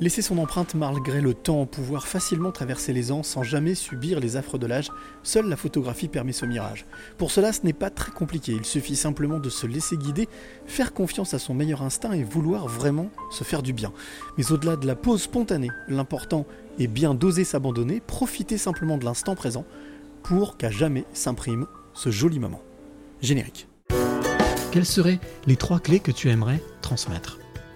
Laisser son empreinte malgré le temps, pouvoir facilement traverser les ans sans jamais subir les affres de l'âge, seule la photographie permet ce mirage. Pour cela, ce n'est pas très compliqué, il suffit simplement de se laisser guider, faire confiance à son meilleur instinct et vouloir vraiment se faire du bien. Mais au-delà de la pause spontanée, l'important est bien d'oser s'abandonner, profiter simplement de l'instant présent pour qu'à jamais s'imprime ce joli moment. Générique. Quelles seraient les trois clés que tu aimerais transmettre?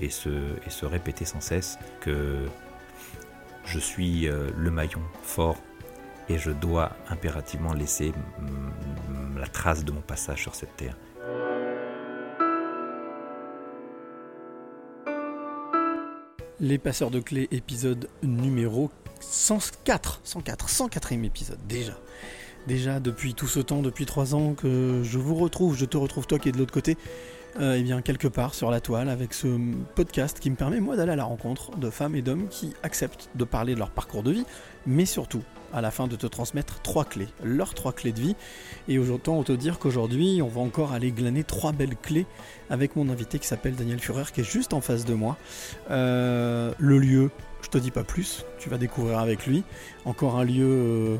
et se, répéter sans cesse que je suis euh, le maillon fort et je dois impérativement laisser la trace de mon passage sur cette terre. Les passeurs de clés, épisode numéro 104, 104, 104e épisode déjà. Déjà depuis tout ce temps, depuis trois ans que je vous retrouve, je te retrouve toi qui es de l'autre côté, euh, eh bien, quelque part sur la toile avec ce podcast qui me permet moi d'aller à la rencontre de femmes et d'hommes qui acceptent de parler de leur parcours de vie, mais surtout à la fin de te transmettre trois clés, leurs trois clés de vie. Et autant te dire qu'aujourd'hui, on va encore aller glaner trois belles clés avec mon invité qui s'appelle Daniel Führer, qui est juste en face de moi. Euh, le lieu, je te dis pas plus, tu vas découvrir avec lui. Encore un lieu, euh,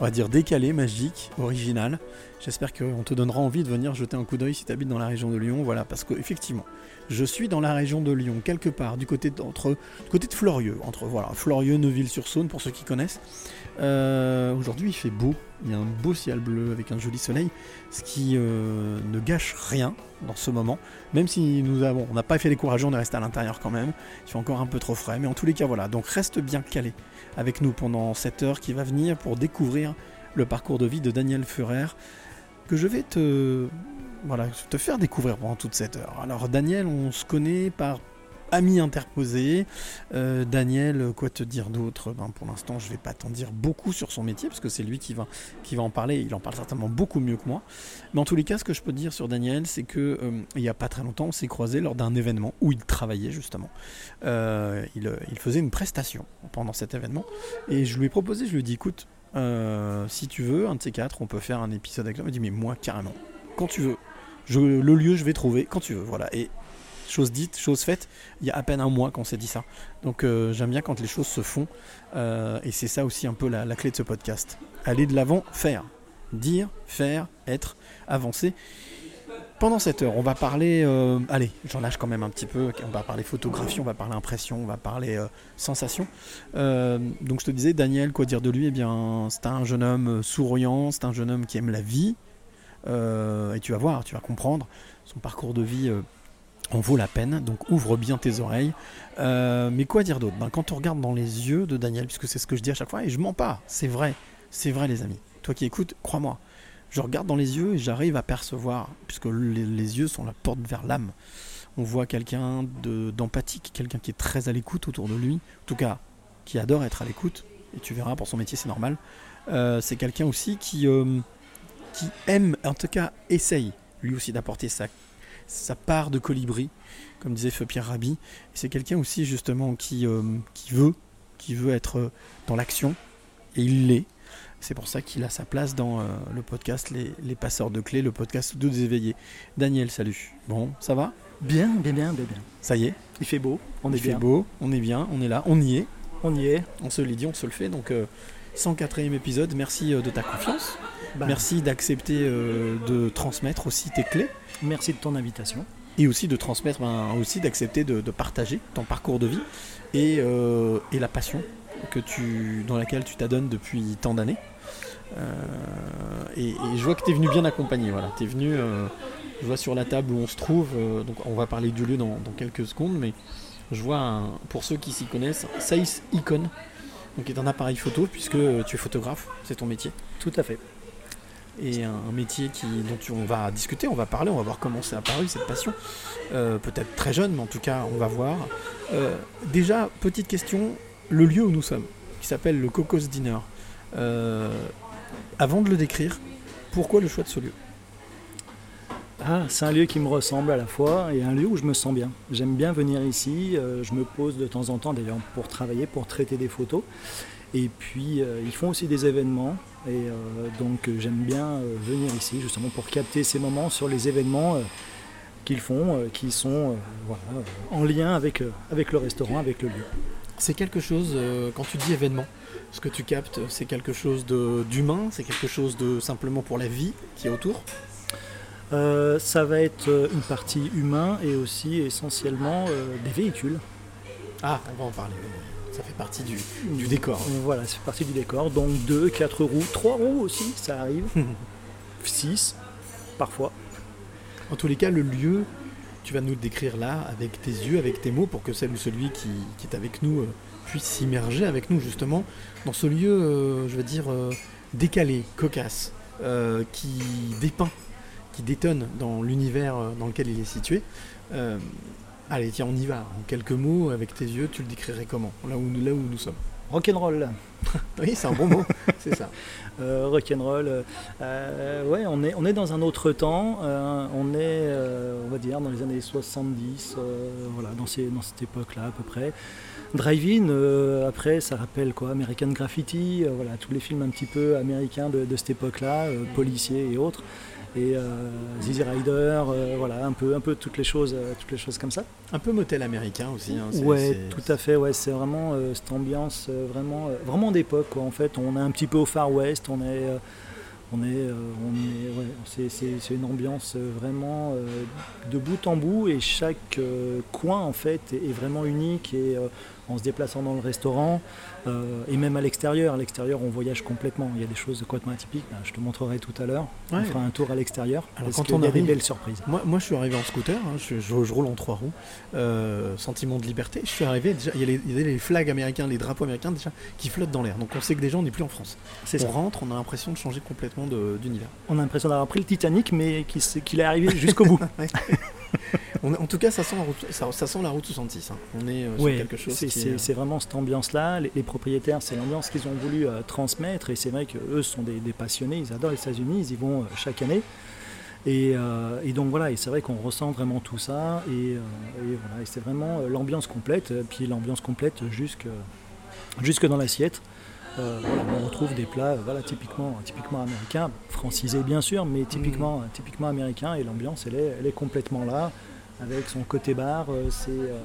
on va dire décalé, magique, original. J'espère qu'on te donnera envie de venir jeter un coup d'œil si tu habites dans la région de Lyon. Voilà, parce qu'effectivement, je suis dans la région de Lyon, quelque part, du côté entre, côté de Florieux, entre voilà, Florieux, Neuville-sur-Saône, pour ceux qui connaissent. Euh, aujourd'hui, il fait beau, il y a un beau ciel bleu avec un joli soleil, ce qui euh, ne gâche rien dans ce moment. Même si nous avons, on n'a pas fait les courageux, on est resté à l'intérieur quand même. Il fait encore un peu trop frais, mais en tous les cas, voilà. Donc reste bien calé avec nous pendant cette heure qui va venir pour découvrir le parcours de vie de Daniel Führer que je vais te, voilà, te faire découvrir pendant toute cette heure. Alors Daniel, on se connaît par ami interposé. Euh, Daniel, quoi te dire d'autre? Ben, Pour l'instant, je vais pas t'en dire beaucoup sur son métier, parce que c'est lui qui va, qui va en parler. Il en parle certainement beaucoup mieux que moi. Mais en tous les cas, ce que je peux dire sur Daniel, c'est que euh, il y a pas très longtemps, on s'est croisé lors d'un événement où il travaillait justement. Euh, il, il, faisait une prestation pendant cet événement. Et je lui ai proposé, je lui ai dit, écoute, euh, si tu veux, un de ces quatre, on peut faire un épisode avec toi. Il dit, mais moi, carrément, quand tu veux. Le lieu, je vais trouver quand tu veux. Voilà. Et chose dite, chose faite, il y a à peine un mois qu'on s'est dit ça. Donc euh, j'aime bien quand les choses se font. Euh, et c'est ça aussi un peu la clé de ce podcast. Aller de l'avant, faire. Dire, faire, être, avancer. Pendant cette heure, on va parler, euh, allez, j'en lâche quand même un petit peu, on va parler photographie, on va parler impression, on va parler euh, sensation. Euh, donc je te disais, Daniel, quoi dire de lui? Eh bien, c'est un jeune homme souriant, c'est un jeune homme qui aime la vie, et tu vas voir, tu vas comprendre, son parcours de vie en vaut la peine, donc ouvre bien tes oreilles. mais quoi dire d'autre? Ben, Quand on regarde dans les yeux de Daniel, puisque c'est ce que je dis à chaque fois, et je mens pas, c'est vrai, c'est vrai les amis. Toi qui écoutes, crois-moi, je regarde dans les yeux et j'arrive à percevoir, puisque les, yeux sont la porte vers l'âme. On voit quelqu'un d'empathique, quelqu'un qui est très à l'écoute autour de lui, en tout cas qui adore être à l'écoute, et tu verras pour son métier c'est normal. Euh, c'est quelqu'un aussi qui, euh, qui aime, en tout cas essaye lui aussi d'apporter sa, part de colibri, comme disait Feu Pierre Rabhi. C'est quelqu'un aussi justement euh, veut, qui veut être dans l'action, et il l'est. C'est pour ça qu'il a sa place dans euh, le podcast les, passeurs de clés, le podcast de éveillés. Daniel, salut. Bon, ça va? Bien, bien, bien, bien, bien. Ça y est? Il fait beau, on est Il fait beau, on est bien, on est là, on y est. On y est. On se l'est dit, on se le fait. Donc, 104e euh, épisode, merci euh, de ta confiance. Bah. merci d'accepter de transmettre aussi tes clés. Merci de ton invitation. Et aussi de transmettre, ben, aussi d'accepter de, partager ton parcours de vie et, et la passion que tu, dans laquelle tu t'adonnes depuis tant d'années. Euh, et, je vois que tu es venu bien accompagné. Voilà. Tu es venu, euh, je vois sur la table où on se trouve, euh, donc on va parler du lieu dans, quelques secondes, mais je vois, pour ceux qui s'y connaissent, Saïs Icon, donc qui est un appareil photo, puisque tu es photographe, c'est ton métier. Tout à fait. Et un, métier qui, dont on va discuter, on va parler, on va voir comment c'est apparu cette passion. Peut-être très jeune, mais en tout cas, on va voir. déjà, petite question, le lieu où nous sommes. qui s'appelle le Cocos Dinner. Euh, avant de le décrire, pourquoi le choix de ce lieu? Ah, c'est un lieu qui me ressemble à la fois et un lieu où je me sens bien. J'aime bien venir ici. euh, je me pose de temps en temps, d'ailleurs, pour travailler, pour traiter des photos. Et puis, euh, ils font aussi des événements. Et euh, donc, j'aime bien venir ici, justement, pour capter ces moments sur les événements qu'ils font, qui sont voilà, en lien avec, avec le restaurant, avec le lieu. C'est quelque chose, quand tu dis événement, ce que tu captes, c'est quelque chose d'humain, c'est quelque chose de simplement pour la vie qui est autour. Euh, ça va être euh, une partie humain et aussi essentiellement euh, des véhicules. Ah, on va en parler. Ça fait partie du, du décor. Voilà, ça fait partie du décor. Donc deux, quatre roues, trois roues aussi, ça arrive. Six, parfois. En tous les cas, le lieu, tu vas nous le décrire là, avec tes yeux, avec tes mots, pour que celle ou celui qui, qui est avec nous euh, puisse s'immerger avec nous, justement, dans ce lieu, euh, je veux dire, euh, décalé, cocasse, euh, qui dépeint, qui détonne dans l'univers dans lequel il est situé. Allez, tiens, on y va. En quelques mots, avec tes yeux, tu le décrirais comment? Là où, là où nous sommes. Rock'n'roll. Oui, c'est un bon mot, c'est ça. Euh, rock'n'roll. euh, ouais, on est, on est dans un autre temps. euh, on est, on va dire, dans les années 70, euh, voilà, dans, ces, dans cette époque-là à peu près. Drive-in, euh, après, ça rappelle quoi American Graffiti, euh, voilà, tous les films un petit peu américains de, de cette époque-là, euh, policiers et autres. Et Zizi Rider, voilà, un peu, un peu toutes les choses, toutes les choses comme ça. Un peu motel américain aussi. hein, Ouais, tout à fait. Ouais, c'est vraiment cette ambiance vraiment, vraiment d'époque. Quoi. En fait, on est un petit peu au Far West. On est, on est, euh, on est, ouais, c'est, une ambiance vraiment euh, de bout en bout et chaque euh, coin en fait est, est vraiment unique et en se déplaçant dans le restaurant euh, et même à l'extérieur. À l'extérieur, on voyage complètement. Il y a des choses complètement atypiques. Ben, je te montrerai tout à l'heure. Ouais. On fera un tour à l'extérieur. Alors, parce quand on y a des arrive- belles surprises. Moi, moi, je suis arrivé en scooter, hein, je, je- je roule en trois roues, euh, sentiment de liberté. Je suis arrivé, déjà, il y a les, il y a les flags américains, les drapeaux américains déjà qui flottent dans l'air. Donc on sait que déjà on n'est plus en France. C'est on ça. rentre, on a l'impression de changer complètement d'univers. On a l'impression d'avoir pris le Titanic, mais qu'il est arrivé jusqu'au bout. On- en tout cas, ça sent la route, ça, ça sent la route 66. hein. On est euh, sur quelque chose c'est, qui c'est- est- c'est vraiment cette ambiance-là. Les, les propriétaires, c'est l'ambiance qu'ils ont voulu euh, transmettre. Et c'est vrai qu'eux sont des, des passionnés. Ils adorent les États-Unis. Ils y vont euh, chaque année. Et, euh, et donc voilà, et c'est vrai qu'on ressent vraiment tout ça. Et, euh, et voilà, et c'est vraiment euh, l'ambiance complète. euh, Puis l'ambiance complète jusque, jusque dans l'assiette. Euh, voilà, on retrouve des plats euh, voilà, typiquement, typiquement américains, francisés bien sûr, mais typiquement, Mm. typiquement américains. Et l'ambiance, elle est, elle est complètement là, avec son côté bar, euh, ses, euh,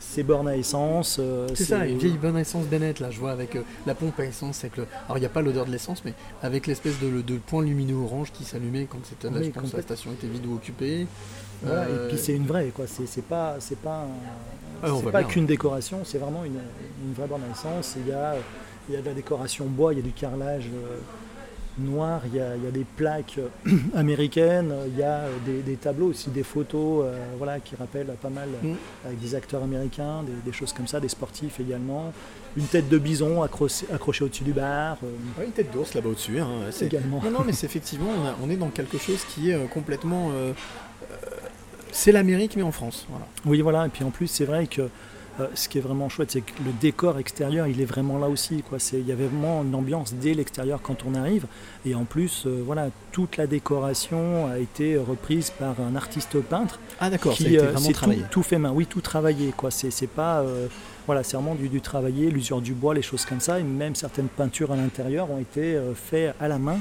ses bornes à essence. euh, C'est ça, une vieille bonne essence Bennett, là, je vois avec euh, la pompe à essence. Avec le... Alors, il n'y a pas l'odeur de l'essence, mais avec l'espèce de, de point lumineux orange qui s'allumait quand c'était Oui, la station était vide ou occupée. Voilà, Euh, Et puis c'est une vraie, quoi. C'est pas, pas, un- Ah, pas bien. qu'une décoration, c'est vraiment une, une vraie borne à essence. Il y a, y a de la décoration bois, il y a du carrelage euh, noir, il y a, il y a des plaques euh, américaines, il y a euh, des, des tableaux aussi, des photos, euh, voilà, qui rappellent pas mal Mm. avec des acteurs américains, des, des choses comme ça, des sportifs également. Une tête de bison accrochée, accrochée au-dessus du bar. euh, Ouais, une tête d'ours là-bas au-dessus. hein, c'est- également. Non, non, mais c'est effectivement, on, a- on est dans quelque chose qui est complètement. euh, c'est l'Amérique, mais en France. Voilà. Oui, voilà. Et puis en plus, c'est vrai que euh, ce qui est vraiment chouette, c'est que le décor extérieur, il est vraiment là aussi. Quoi. Il y avait vraiment une ambiance dès l'extérieur quand on arrive. Et en plus, euh, voilà, toute la décoration a été reprise par un artiste peintre Ah, d'accord, ça a qui été euh, vraiment travaillé. tout, tout fait main. Oui, tout travaillé. Quoi. C'est, c'est pas, voilà, c'est vraiment du, du travaillé, l'usure du bois, les choses comme ça. Et même certaines peintures à l'intérieur ont été faites à la main.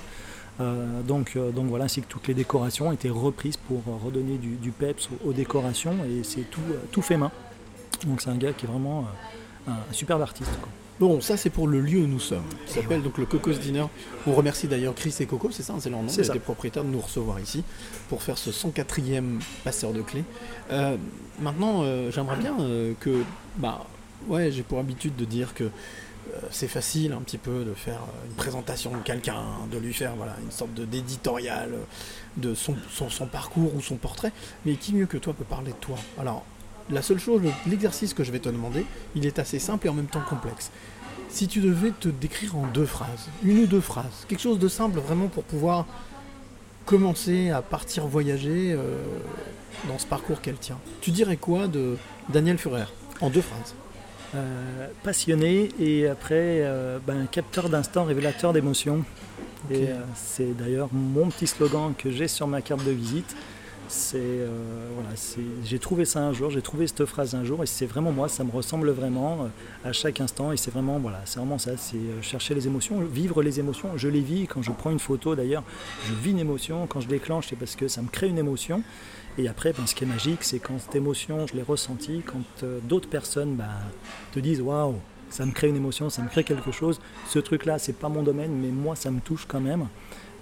Euh, donc, euh, donc voilà, ainsi que toutes les décorations ont été reprises pour redonner du, du peps aux, aux décorations et c'est tout, euh, tout fait main. Donc c'est un gars qui est vraiment euh, un, un superbe artiste. quoi. Bon, ça c'est pour le lieu où nous sommes, qui s'appelle donc le Cocos Dinner. On remercie d'ailleurs Chris et Coco, c'est ça, c'est leur nom, C'est des ça. propriétaires de nous recevoir ici pour faire ce 104e passeur de clés. Euh, maintenant, euh, j'aimerais bien euh, que, bah, ouais, j'ai pour habitude de dire que c'est facile un petit peu de faire une présentation de quelqu'un, de lui faire voilà une sorte d'éditorial de son, son, son parcours ou son portrait. Mais qui mieux que toi peut parler de toi? Alors, la seule chose, le- l'exercice que je vais te demander, il est assez simple et en même temps complexe. Si tu devais te décrire en deux phrases, une ou deux phrases, quelque chose de simple vraiment pour pouvoir commencer à partir voyager euh, dans ce parcours qu'elle tient, tu dirais quoi de Daniel Furer en deux phrases? Euh, passionné et après euh, ben, capteur d'instant, révélateur d'émotions. C'est d'ailleurs mon petit slogan que j'ai sur ma carte de visite. Euh, j'ai trouvé ça un jour, j'ai trouvé cette phrase un jour et c'est vraiment moi, ça me ressemble vraiment euh, à chaque instant et c'est vraiment voilà, c'est vraiment ça, c'est euh, chercher les émotions, vivre les émotions. Je les vis quand je prends une photo d'ailleurs, je vis une émotion. Quand je déclenche, c'est parce que ça me crée une émotion. Et après, ben, ce qui est magique, c'est quand cette émotion, je l'ai ressentie, quand d'autres personnes ben, te disent waouh, ça me crée une émotion, ça me crée quelque chose. Ce truc-là, c'est pas mon domaine, mais moi, ça me touche quand même.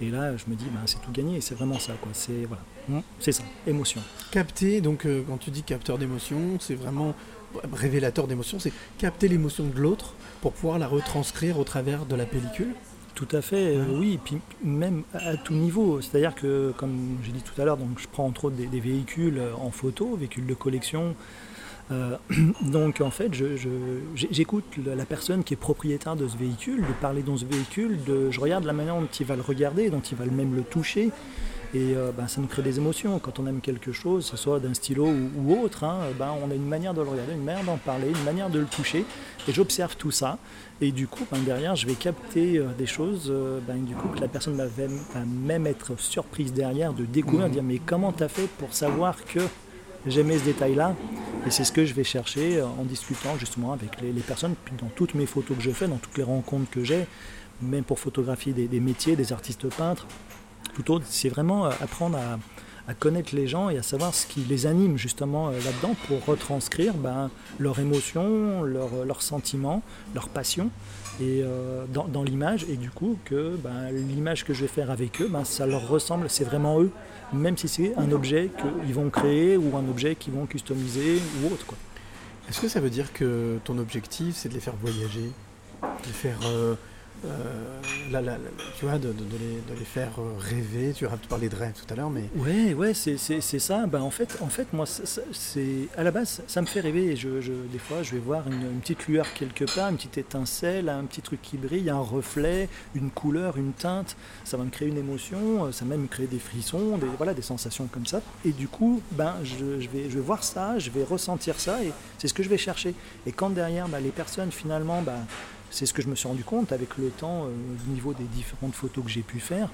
Et là, je me dis, ben, c'est tout gagné. C'est vraiment ça, quoi. C'est voilà, Mm, c'est ça, émotion. Capter, donc euh, quand tu dis capteur d'émotion, c'est vraiment ouais, révélateur d'émotion, c'est capter l'émotion de l'autre pour pouvoir la retranscrire au travers de la pellicule. Tout à fait, euh, oui, et puis même à tout niveau. C'est-à-dire que, comme j'ai dit tout à l'heure, donc je prends entre autres des, des véhicules euh, en photo, véhicules de collection. Euh, donc en fait, j'écoute la personne qui est propriétaire de ce véhicule, de parler dans ce véhicule, de, je regarde la manière dont il va le regarder, dont il va même le toucher. Et euh, ben, ça nous crée des émotions. Quand on aime quelque chose, que ce soit d'un stylo ou, ou autre, hein, ben, on a une manière de le regarder, une manière d'en parler, une manière de le toucher. Et j'observe tout ça. Et du coup, ben, derrière, je vais capter euh, des choses euh, ben, du coup, que la personne va même, va même être surprise derrière de découvrir, Mhm. dire mais comment tu as fait pour savoir que j'aimais ce détail-là? Et c'est ce que je vais chercher en discutant justement avec les, les personnes, dans toutes mes photos que je fais, dans toutes les rencontres que j'ai, même pour photographier des, des métiers, des artistes peintres, tout autre, c'est vraiment euh, apprendre à, connaître les gens et à savoir ce qui les anime justement euh, là-dedans pour retranscrire ben, leurs émotions, leurs leurs sentiments, leurs passions et euh, dans, l'image et du coup que ben, l'image que je vais faire avec eux, ben, ça leur ressemble, c'est vraiment eux, même si c'est un objet qu'ils vont créer ou un objet qu'ils vont customiser ou autre. Est-ce que ça veut dire que ton objectif, c'est de les faire voyager, de faire, euh, euh, tu vois, de, les, faire euh, rêver Tu parlé de rêve tout à l'heure, mais Ouais, ouais, c'est, ça. Ben, en, fait, en fait, moi, c'est, à la base, ça me fait rêver. Et je, je- des fois, je vais voir une, petite lueur quelque part, une petite étincelle, un petit truc qui brille, un reflet, une couleur, une teinte. Ça va me créer une émotion, euh, ça va même me créer des frissons, des, voilà, des sensations comme ça. Et du coup, ben, je, je vais, je vais voir ça, je vais ressentir ça, et c'est ce que je vais chercher. Et quand derrière, ben, les personnes, finalement, ben, c'est ce que je me suis rendu compte avec le temps, euh, au niveau des différentes photos que j'ai pu faire,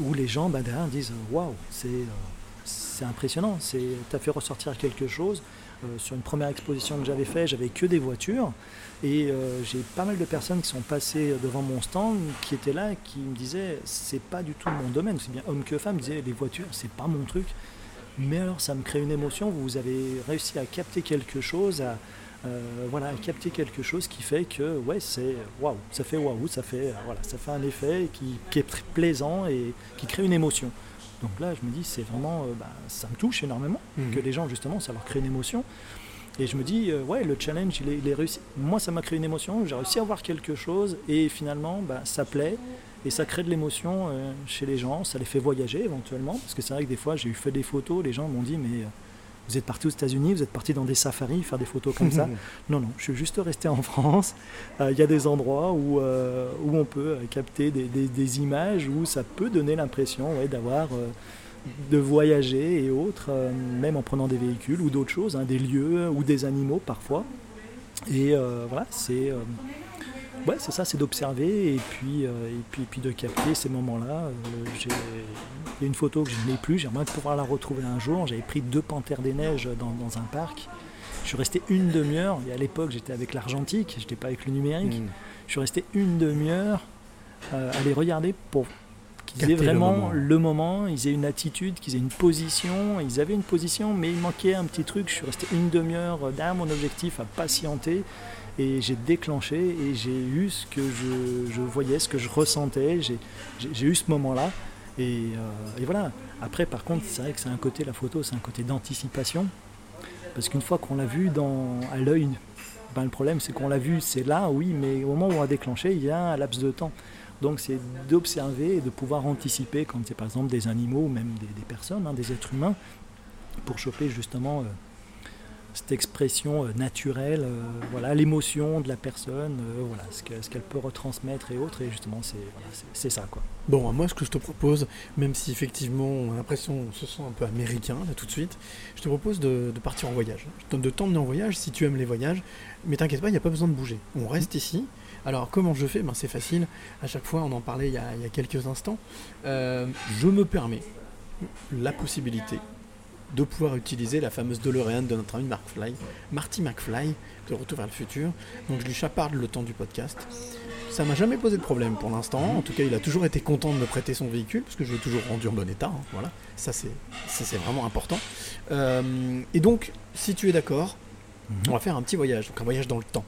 où les gens bah, derrière disent waouh, c'est euh, impressionnant, tu as fait ressortir quelque chose. Euh, sur une première exposition que j'avais fait, j'avais que des voitures et euh, j'ai pas mal de personnes qui sont passées devant mon stand qui étaient là qui me disaient c'est pas du tout mon domaine, c'est bien homme que femme, disaient les voitures c'est pas mon truc. Mais alors ça me crée une émotion, vous avez réussi à capter quelque chose, à, euh, voilà, capter quelque chose qui fait que ouais c'est waouh, ça fait waouh, ça fait euh, voilà, ça fait un effet qui, qui est très plaisant et qui crée une émotion. Donc là je me dis c'est vraiment euh, bah, ça me touche énormément Mhm. que les gens justement ça leur crée une émotion. Et je me dis ouais le challenge il est, il est réussi. Moi ça m'a créé une émotion, j'ai réussi à voir quelque chose et finalement bah, ça plaît et ça crée de l'émotion chez les gens, ça les fait voyager éventuellement parce que c'est vrai que des fois j'ai eu fait des photos, les gens m'ont dit mais vous êtes parti aux États-Unis, vous êtes parti dans des safaris faire des photos comme ça. Non, non, je suis juste resté en France. Euh, Il y a des endroits où, euh, où on peut euh, capter des, des- des images où ça peut donner l'impression ouais, d'avoir, euh, de voyager et autres, même en prenant des véhicules ou d'autres choses, hein, des lieux ou des animaux parfois. Et voilà, c'est ouais, c'est ça, c'est d'observer et puis, euh, et puis, et puis de capter ces moments-là. Euh, j'ai- Il y a une photo que je n'ai plus, j'aimerais pouvoir la retrouver un jour. J'avais pris deux panthères des neiges dans, dans un parc. Je suis resté une demi-heure, et à l'époque j'étais avec l'argentique, j'étais pas avec le numérique. Mm. Je suis resté une demi-heure euh, à les regarder pour qu'ils aient Capter le vraiment moment. le moment, ils aient une attitude, qu'ils aient une position. Ils avaient une position, mais il manquait un petit truc. Je suis resté une demi-heure derrière mon objectif à patienter. Et j'ai déclenché et j'ai eu ce que je, je voyais, ce que je ressentais. J'ai- eu ce moment-là. Et, euh, et voilà. Après, par contre, c'est vrai que c'est un côté, la photo, c'est un côté d'anticipation. Parce qu'une fois qu'on l'a vu dans, à l'œil, ben, le problème c'est qu'on l'a vu, c'est là, oui, mais au moment où on a déclenché, il y a un laps de temps. Donc c'est d'observer et de pouvoir anticiper quand c'est par exemple des animaux ou même des, des personnes, hein, des êtres humains, pour choper justement euh, cette expression euh, naturelle, euh, voilà, l'émotion de la personne, euh, voilà, ce que- ce qu'elle peut retransmettre et autres. Et justement, c'est voilà, ça, quoi. Bon, moi, ce que je te propose, même si effectivement on a l'impression, on se sent un peu américain là tout de suite, je te propose de, de partir en voyage. Je te donne de t'emmener en voyage si tu aimes les voyages, mais t'inquiète pas, il n'y a pas besoin de bouger. On reste ici. Alors, comment je fais? Ben, C'est facile. À chaque fois, on en parlait il y a, il y a quelques instants. Euh, je me permets la possibilité de pouvoir utiliser la fameuse DeLorean de notre ami McFly, Marty McFly, de Retour vers le futur. Donc, je lui chaparde le temps du podcast. Ça m'a jamais posé de problème pour l'instant. En tout cas, il a toujours été content de me prêter son véhicule parce que je l'ai toujours rendu en bon état. hein, Voilà, ça c'est c'est vraiment important. Euh, et donc, si tu es d'accord, on va faire un petit voyage, donc un voyage dans le temps.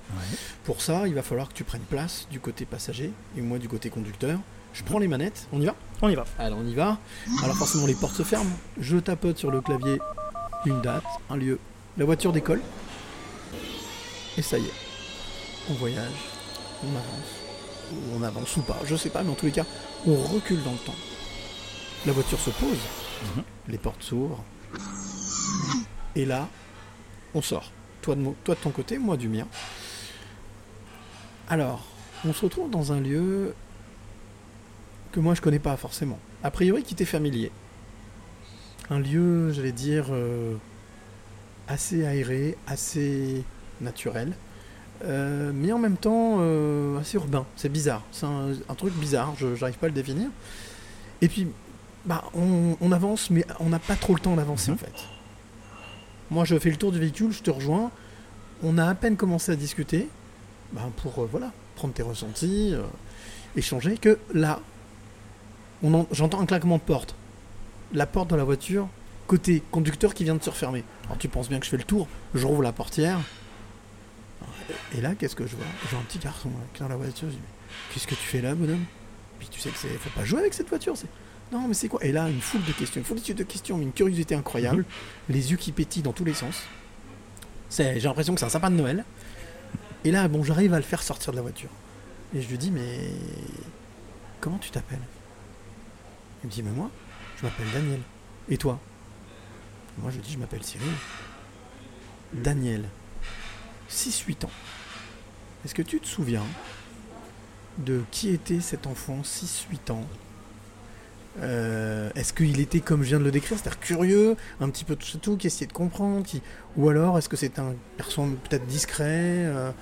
Pour ça, il va falloir que tu prennes place du côté passager et moi du côté conducteur. Je prends les manettes, on y va? On y va. Alors on y va. Alors forcément les portes se ferment. Je tapote sur le clavier une date, un lieu. La voiture décolle. Et ça y est. On voyage. On avance. Ou on avance ou pas. Je sais pas, mais en tous les cas, on recule dans le temps. La voiture se pose. Mhm. Les portes s'ouvrent. Et là, on sort. Toi de, mon- toi de ton côté, moi du mien. Alors, on se retrouve dans un lieu que moi je connais pas forcément. A priori qui t'est familier? Un lieu, j'allais dire, euh, assez aéré, assez naturel, euh, mais en même temps euh, assez urbain. C'est bizarre, c'est un, un truc bizarre, je n'arrive pas à le définir. Et puis, bah, on, on avance, mais on n'a pas trop le temps d'avancer en fait. Moi je fais le tour du véhicule, je te rejoins, on a à peine commencé à discuter, bah, pour voilà, prendre tes ressentis, échanger, que là, j'entends un claquement de porte. La porte de la voiture, côté conducteur qui vient de se refermer. Alors tu penses bien que je fais le tour, je rouvre la portière. Et là, qu'est-ce que je vois? Je vois un petit garçon là, qui est dans la voiture. Je dis, mais qu'est-ce que tu fais là, bonhomme? Puis tu sais que c'est, faut pas jouer avec cette voiture. C'est, non, mais c'est quoi? Et là, une foule de questions, une foule de questions, mais une curiosité incroyable, les yeux qui pétillent dans tous les sens. C'est, j'ai l'impression que c'est un sapin de Noël. Et là, bon, j'arrive à le faire sortir de la voiture. Et je lui dis, mais comment tu t'appelles? Il me dit, mais moi, je m'appelle Daniel. Et toi? Moi, je dis, je m'appelle Cyril. Daniel, 6-8 ans. Est-ce que tu te souviens de qui était cet enfant 6-8 ans? Euh, Est-ce qu'il était comme je viens de le décrire, c'est-à-dire curieux, un petit peu tout, tout qui essayait de comprendre, ou alors est-ce que c'est un garçon peut-être discret euh,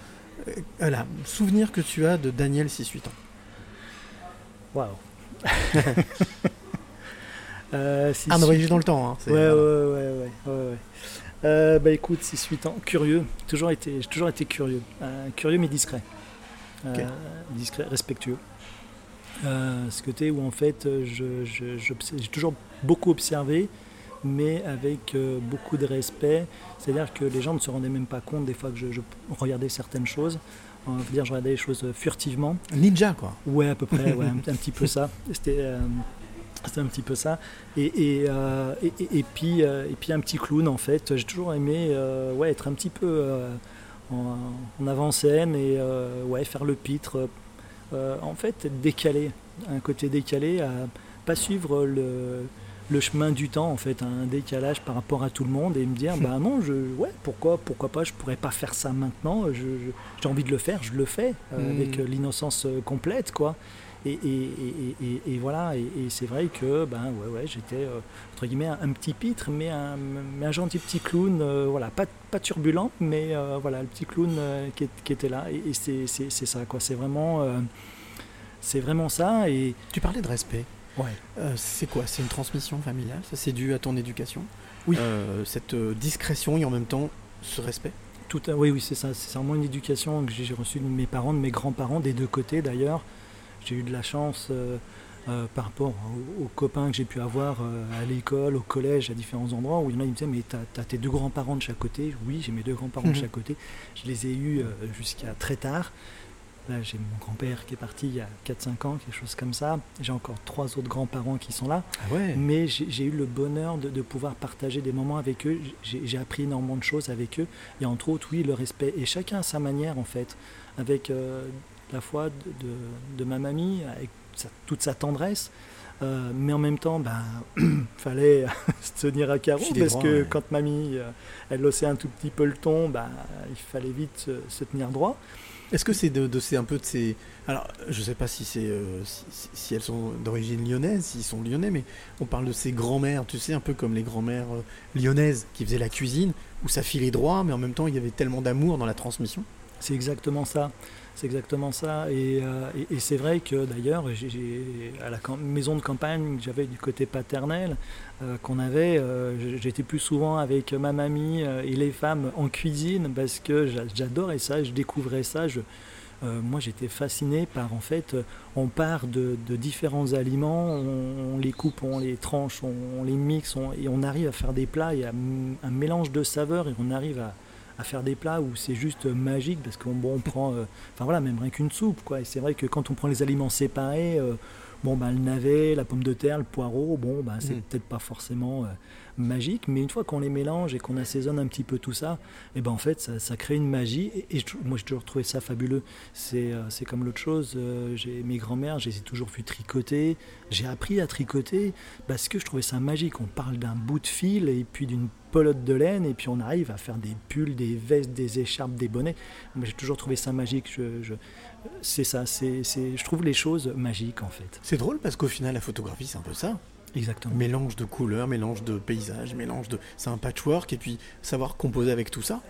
euh, Voilà, souvenir que tu as de Daniel 6-8 ans. Waouh. Euh, si- Ah, on voyage dans le temps. Hein, Ouais, ouais, voilà. ouais, ouais, ouais, ouais. Euh, bah écoute, 6-8 ans, curieux, toujours été, j'ai toujours été curieux, Euh, curieux mais discret, Euh, discret, respectueux. Ce côté où en fait, je, je- j'obs- j'ai toujours beaucoup observé, mais avec beaucoup de respect. C'est-à-dire que les gens ne se rendaient même pas compte des fois que je, je regardais certaines choses. On va dire, je regardais les choses euh, furtivement. Ninja, quoi. Ouais, à peu près, ouais, un, un petit peu ça. C'était euh, c'était un petit peu ça. Et, et, euh, et, puis, euh, et puis un petit clown, en fait. J'ai toujours aimé euh, ouais, être un petit peu en, en avant-scène et ouais, faire le pitre. En fait, être décalé, un côté décalé, à pas suivre le, le chemin du temps, en fait, un décalage par rapport à tout le monde et me dire, bah non, je, ouais, pourquoi, pourquoi pas, je pourrais pas faire ça maintenant, je- je- j'ai envie de le faire, je le fais, euh, Mm. avec euh, l'innocence euh, complète, quoi. Et, et- voilà, et, c'est vrai que ben ouais, ouais, j'étais euh, entre guillemets un, un petit pitre, mais un, mais un gentil petit clown, euh, voilà, pas, pas turbulent, mais voilà, le petit clown qui, était là. Et, c'est, ça, quoi. C'est vraiment, c'est vraiment ça. Et Tu parlais de respect. Ouais. Euh, c'est quoi? C'est une transmission familiale? Ça, c'est dû à ton éducation? Oui. Euh, cette euh, discrétion et en même temps ce respect? Tout à- oui, oui, c'est ça. C'est vraiment une éducation que j'ai reçue de mes parents, de mes grands-parents, des deux côtés d'ailleurs. J'ai eu de la chance euh, par rapport aux, aux copains que j'ai pu avoir à l'école, au collège, à différents endroits où il y en a qui me disaient Mais t'as as tes deux grands-parents de chaque côté? Oui, j'ai mes deux grands-parents Mhm. de chaque côté. Je les ai eus jusqu'à très tard. Là, j'ai mon grand-père qui est parti il y a 4-5 ans, quelque chose comme ça. J'ai encore trois autres grands-parents qui sont là. Ah ouais Mais j'ai eu le bonheur de, de pouvoir partager des moments avec eux. J'ai appris énormément de choses avec eux. Et entre autres, oui, le respect. Et chacun à sa manière, en fait. Avec, euh, la fois de, de- de ma mamie, avec sa- toute sa tendresse. Euh, mais en même temps, ben, fallait se tenir à carreau parce droit, que ouais. quand mamie, euh, elle haussait un tout petit peu le ton, ben, il fallait vite se, se tenir droit. Est-ce que c'est de, un peu de ces alors je sais pas si c'est euh, si, si- si elles sont d'origine lyonnaise, s'ils sont lyonnais, mais on parle de ces grands-mères, tu sais un peu comme les grands-mères euh, lyonnaises qui faisaient la cuisine où ça filait droit, mais en même temps il y avait tellement d'amour dans la transmission. C'est exactement ça. C'est exactement ça. Et, euh, et- et c'est vrai que d'ailleurs, à la maison de campagne que j'avais du côté paternel, euh, qu'on avait, euh, j'étais plus souvent avec ma mamie et les femmes en cuisine parce que j'a- j'adorais ça, je découvrais ça. Moi, j'étais fasciné par en fait, on part de, différents aliments, on, les coupe, on les tranche, on, les mixe, et on arrive à faire des plats. A m- un mélange de saveurs et on arrive à, à faire des plats où c'est juste magique parce qu'on bon, on prend, euh, enfin voilà, même rien qu'une soupe quoi. Et c'est vrai que quand on prend les aliments séparés, euh, bon ben le navet, la pomme de terre, le poireau, bon ben c'est Mm. peut-être pas forcément euh, magique, mais une fois qu'on les mélange et qu'on assaisonne un petit peu tout ça, et ben en fait ça, ça crée une magie. Et, moi j'ai toujours trouvé ça fabuleux. C'est euh, comme l'autre chose. euh, j'ai mes grands-mères, je les ai toujours vu tricoter. J'ai appris à tricoter parce que je trouvais ça magique. On parle d'un bout de fil et puis d'une pelote de laine et puis on arrive à faire des pulls, des vestes, des écharpes, des bonnets. Moi, j'ai toujours trouvé ça magique. Je, c'est ça, je trouve les choses magiques en fait. C'est drôle parce qu'au final la photographie c'est un peu ça. Exactement. Mélange de couleurs, mélange de paysages, mélange de c'est un patchwork et puis savoir composer avec tout ça.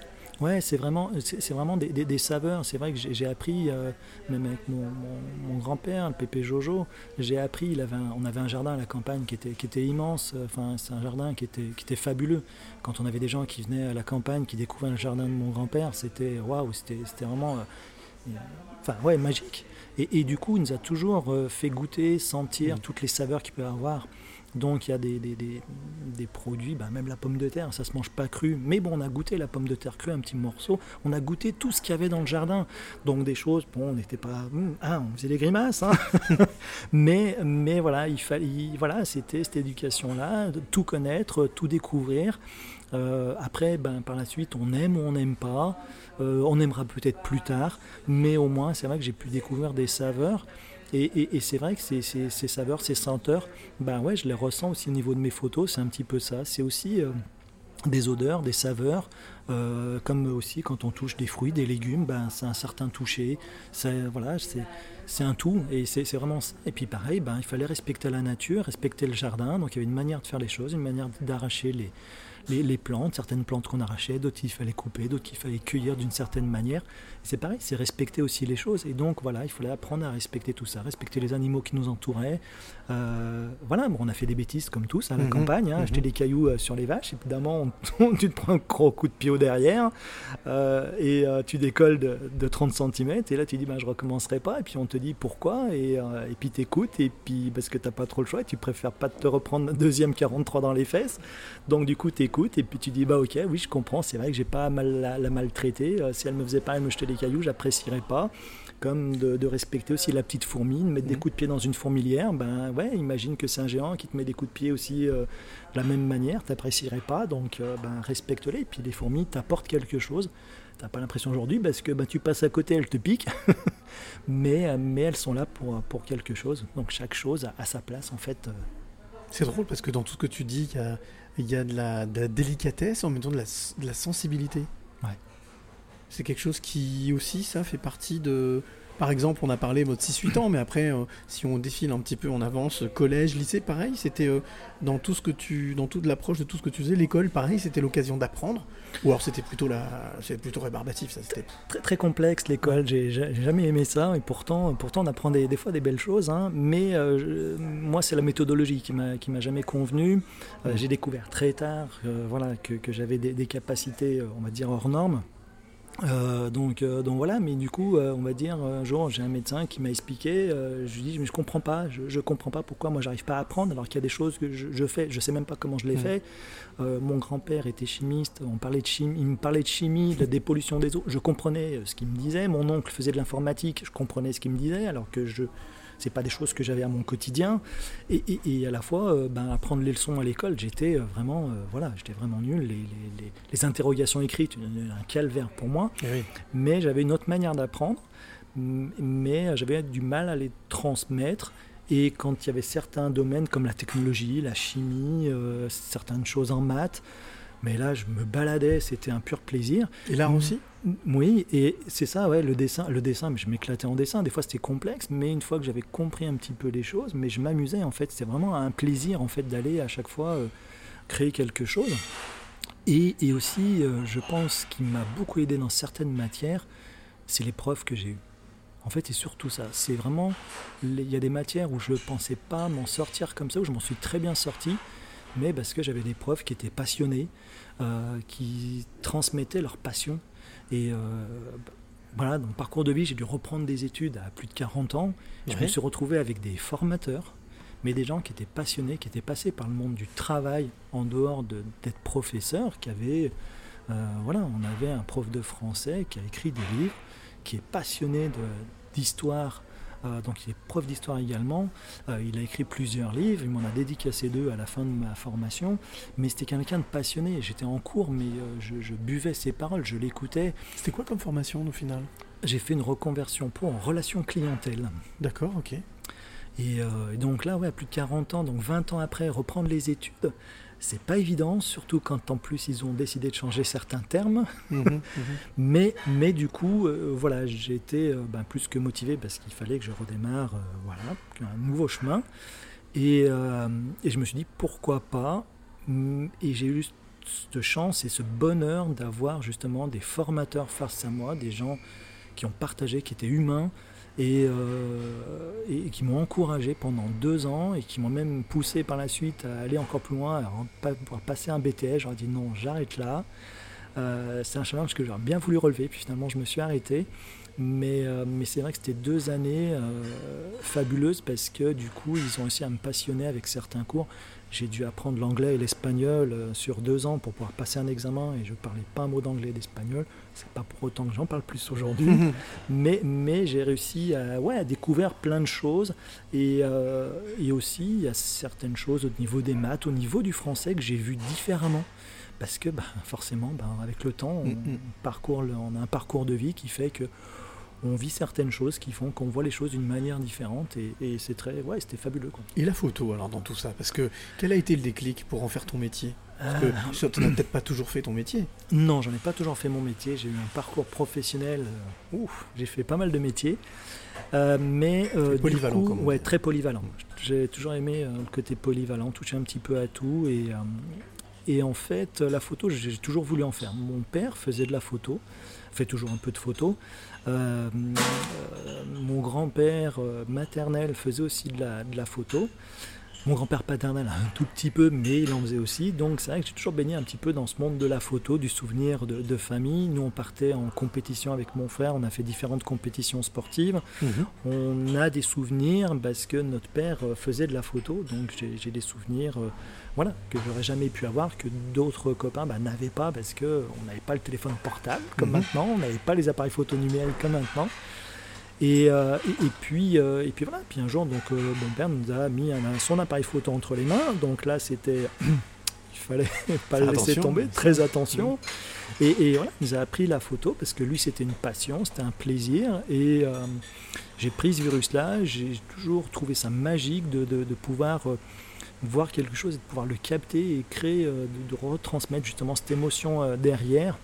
Ouais, c'est vraiment, c'est, vraiment des, des- des saveurs. C'est vrai que j'ai, appris, euh, même avec mon, mon- mon grand-père, le pépé Jojo, j'ai appris, il avait un- on avait un jardin à la campagne qui était, qui était immense. Enfin, c'est un jardin qui était, qui était fabuleux. Quand on avait des gens qui venaient à la campagne, qui découvraient le jardin de mon grand-père, c'était waouh, c'était, vraiment, euh, euh, enfin ouais, magique. Et, et du coup, il nous a toujours euh, fait goûter, sentir Mm. toutes les saveurs qu'il peut avoir. Donc il y a des, des, des- produits, bah, même la pomme de terre, ça se mange pas cru. Mais bon, on a goûté la pomme de terre crue, un petit morceau. On a goûté tout ce qu'il y avait dans le jardin. Donc des choses, bon, on n'était pas, hum, ah, on faisait des grimaces, hein. mais mais voilà, il fallait, il- voilà, c'était cette éducation-là, tout connaître, tout découvrir. Euh, après, ben, par la suite, on aime ou on n'aime pas. Euh, on aimera peut-être plus tard, mais au moins, c'est vrai que j'ai pu découvrir des saveurs. Et, c'est vrai que ces, saveurs, ces senteurs, ben ouais, je les ressens aussi au niveau de mes photos. C'est un petit peu ça. C'est aussi euh, des odeurs, des saveurs, euh, comme aussi quand on touche des fruits, des légumes, ben c'est un certain toucher. C'est voilà, un tout et c'est vraiment. Et puis pareil, ben il fallait respecter la nature, respecter le jardin. Donc il y avait une manière de faire les choses, une manière d'arracher les les, les plantes, certaines plantes qu'on arrachait, d'autres qu'il fallait couper, d'autres qu'il fallait cueillir d'une certaine manière. C'est pareil, c'est respecter aussi les choses. Et donc voilà, il fallait apprendre à respecter tout ça, respecter les animaux qui nous entouraient. Euh, voilà, bon, on a fait des bêtises comme tous à la Mhm, campagne, hein, mhm. acheter des cailloux euh, sur les vaches. Évidemment, on- tu te prends un gros coup de pied au derrière euh, et euh, tu décolles de, de 30 cm. Et là, tu dis, ben, je recommencerai pas. Et puis on te dit pourquoi. Et, et puis t'écoutes. Et puis parce que t'as pas trop le choix, et tu préfères pas te reprendre un deuxième 43 dans les fesses. Donc du coup, t'écoutes. Et puis tu dis, bah ok, oui, je comprends. C'est vrai que j'ai pas à mal la, la maltraiter. Euh, si elle me faisait pas, elle me jetait des cailloux, j'apprécierais pas comme de, de respecter aussi la petite fourmi, de mettre des Mhm. coups de pied dans une fourmilière, ben ouais, imagine que c'est un géant qui te met des coups de pied aussi euh, de la même manière, t'apprécierais pas, donc euh, ben respecte-les. Et puis les fourmis t'apportent quelque chose. T'as pas l'impression aujourd'hui parce que ben, tu passes à côté, elles te piquent, mais, mais elles sont là pour, pour quelque chose. Donc chaque chose a, a sa place en fait. C'est drôle parce que dans tout ce que tu dis, il y a, il y a de, la, de la délicatesse en même temps de la, de la sensibilité. Ouais. C'est quelque chose qui aussi, ça, fait partie de... Par exemple, on a parlé mode 6-8 ans, mais après, euh, si on défile un petit peu en avance, collège, lycée, pareil, c'était euh, dans tout ce que tu, dans toute l'approche de tout ce que tu faisais, l'école, pareil, c'était l'occasion d'apprendre, ou alors c'était plutôt la, c'était plutôt rébarbatif, ça, c'était. très, très complexe l'école, j'ai jamais aimé ça et pourtant, pourtant on apprend des, fois des belles choses, hein. mais euh, moi c'est la méthodologie qui m'a qui m'a jamais convenu. J'ai découvert très tard voilà, que, j'avais des, capacités, on va dire, hors normes. Euh, donc, euh, donc voilà, mais du coup, euh, on va dire, un jour, j'ai un médecin qui m'a expliqué, je lui dis, mais je comprends pas, je, je comprends pas pourquoi moi j'arrive pas à apprendre alors qu'il y a des choses que je, je fais, je sais même pas comment je les fais. Mon grand-père était chimiste, on parlait de chimie, il me parlait de chimie, de la dépollution des eaux, je comprenais ce qu'il me disait. Mon oncle faisait de l'informatique, je comprenais ce qu'il me disait, alors que je c'est pas des choses que j'avais à mon quotidien. Et, et- et à la fois, euh, ben, apprendre les leçons à l'école, j'étais euh, vraiment, euh, voilà, j'étais vraiment nul. Les, les- les- interrogations écrites, un calvaire pour moi Eh oui. mais j'avais une autre manière d'apprendre mais j'avais du mal à les transmettre. Et quand il y avait certains domaines comme la technologie, la chimie, euh, certaines choses en maths, mais là je me baladais, c'était un pur plaisir. Et l'art Mm. aussi Oui, et c'est ça, ouais, le dessin, le dessin, je m'éclatais en dessin. Des fois, c'était complexe, mais une fois que j'avais compris un petit peu les choses, mais je m'amusais en fait. C'était vraiment un plaisir en fait d'aller à chaque fois euh, créer quelque chose. Et, et aussi, euh, je pense qu'il m'a beaucoup aidé dans certaines matières, c'est les profs que j'ai eues. En fait, c'est surtout ça. C'est vraiment, il y a des matières où je ne pensais pas m'en sortir comme ça, où je m'en suis très bien sorti, mais parce que j'avais des profs qui étaient passionnés, euh, qui transmettaient leur passion. Et euh, voilà, dans le parcours de vie, j'ai dû reprendre des études à plus de 40 ans. Je me suis retrouvé avec des formateurs, mais des gens qui étaient passionnés, qui étaient passés par le monde du travail en dehors de- d'être professeurs, qui avaient, euh, voilà, on avait un prof de français qui a écrit des livres, qui est passionné de- d'histoire. Euh, donc il est prof d'histoire également. Euh, il a écrit plusieurs livres. Il m'en a dédicacé deux à la fin de ma formation. Mais c'était quelqu'un de passionné. J'étais en cours, mais euh, je, je buvais ses paroles, je l'écoutais. C'était quoi comme formation au final? J'ai fait une reconversion pour en relation clientèle. D'accord, ok. Et, euh, et donc là, ouais, plus de 40 ans, donc 20 ans après, reprendre les études, c'est pas évident, surtout quand en plus ils ont décidé de changer certains termes. Mhm, mhm. Mais, mais du coup, euh, voilà, j'ai été euh, ben, plus que motivé parce qu'il fallait que je redémarre euh, voilà, un nouveau chemin. Et, euh, et je me suis dit pourquoi pas? Et j'ai eu cette chance et ce bonheur d'avoir justement des formateurs face à moi, des gens qui ont partagé, qui étaient humains et, euh, et qui m'ont encouragé pendant deux ans et qui m'ont même poussé par la suite à aller encore plus loin, à pouvoir passer un BTS. J'aurais dit non, j'arrête là. Euh, c'est un challenge que j'aurais bien voulu relever, puis finalement je me suis arrêté. Mais, euh, c'est vrai que c'était deux années fabuleuses parce que du coup ils ont réussi à me passionner avec certains cours. J'ai dû apprendre l'anglais et l'espagnol euh, sur deux ans pour pouvoir passer un examen et je parlais pas un mot d'anglais et d'espagnol. C'est pas pour autant que j'en parle plus aujourd'hui. mais mais j'ai réussi à, ouais, à découvrir plein de choses et, euh, et aussi il y a certaines choses au niveau des maths, au niveau du français que j'ai vu différemment. Parce que bah, forcément, bah, avec le temps, on, Mm, mm. parcourt le- on a un parcours de vie qui fait que on vit certaines choses qui font qu'on voit les choses d'une manière différente et, et c'est très, ouais, c'était fabuleux. Quoi. Et la photo alors dans tout ça Parce que quel a été le déclic pour en faire ton métier? Parce que Euh, tu n'as peut-être pas toujours fait ton métier. Non, j'en ai pas toujours fait mon métier. J'ai eu un parcours professionnel. euh, ouf, j'ai fait pas mal de métiers. Euh, mais euh, du polyvalent, coup, comme on ouais, très polyvalent. J'ai toujours aimé le côté polyvalent, toucher un petit peu à tout. Et, et en fait, la photo, j'ai j'ai toujours voulu en faire. Mon père faisait de la photo, fait toujours un peu de photo. Euh, euh, mon grand-père euh, maternel faisait aussi de la, de la photo. Mon grand-père paternel un tout petit peu, mais il en faisait aussi. Donc c'est vrai que j'ai toujours baigné un petit peu dans ce monde de la photo, du souvenir de, de famille. Nous, on partait en compétition avec mon frère, on a fait différentes compétitions sportives. Mhm. On a des souvenirs parce que notre père faisait de la photo, donc j'ai j'ai des souvenirs euh, voilà, que j'aurais jamais pu avoir, que d'autres copains bah, n'avaient pas parce qu'on n'avait pas le téléphone portable comme Mhm. maintenant, on n'avait pas les appareils photo numériques comme maintenant. Et, euh, et, et puis, euh, et puis voilà, puis un jour, donc, euh, mon père nous a mis un- son appareil photo entre les mains, donc là c'était. Il fallait pas le laisser tomber, très attention. Et, et voilà, il nous a appris la photo parce que lui c'était une passion, c'était un plaisir. Et j'ai pris ce virus-là, j'ai toujours trouvé ça magique de, de- de pouvoir voir quelque chose et de pouvoir le capter et créer, euh, de, de retransmettre justement cette émotion euh, derrière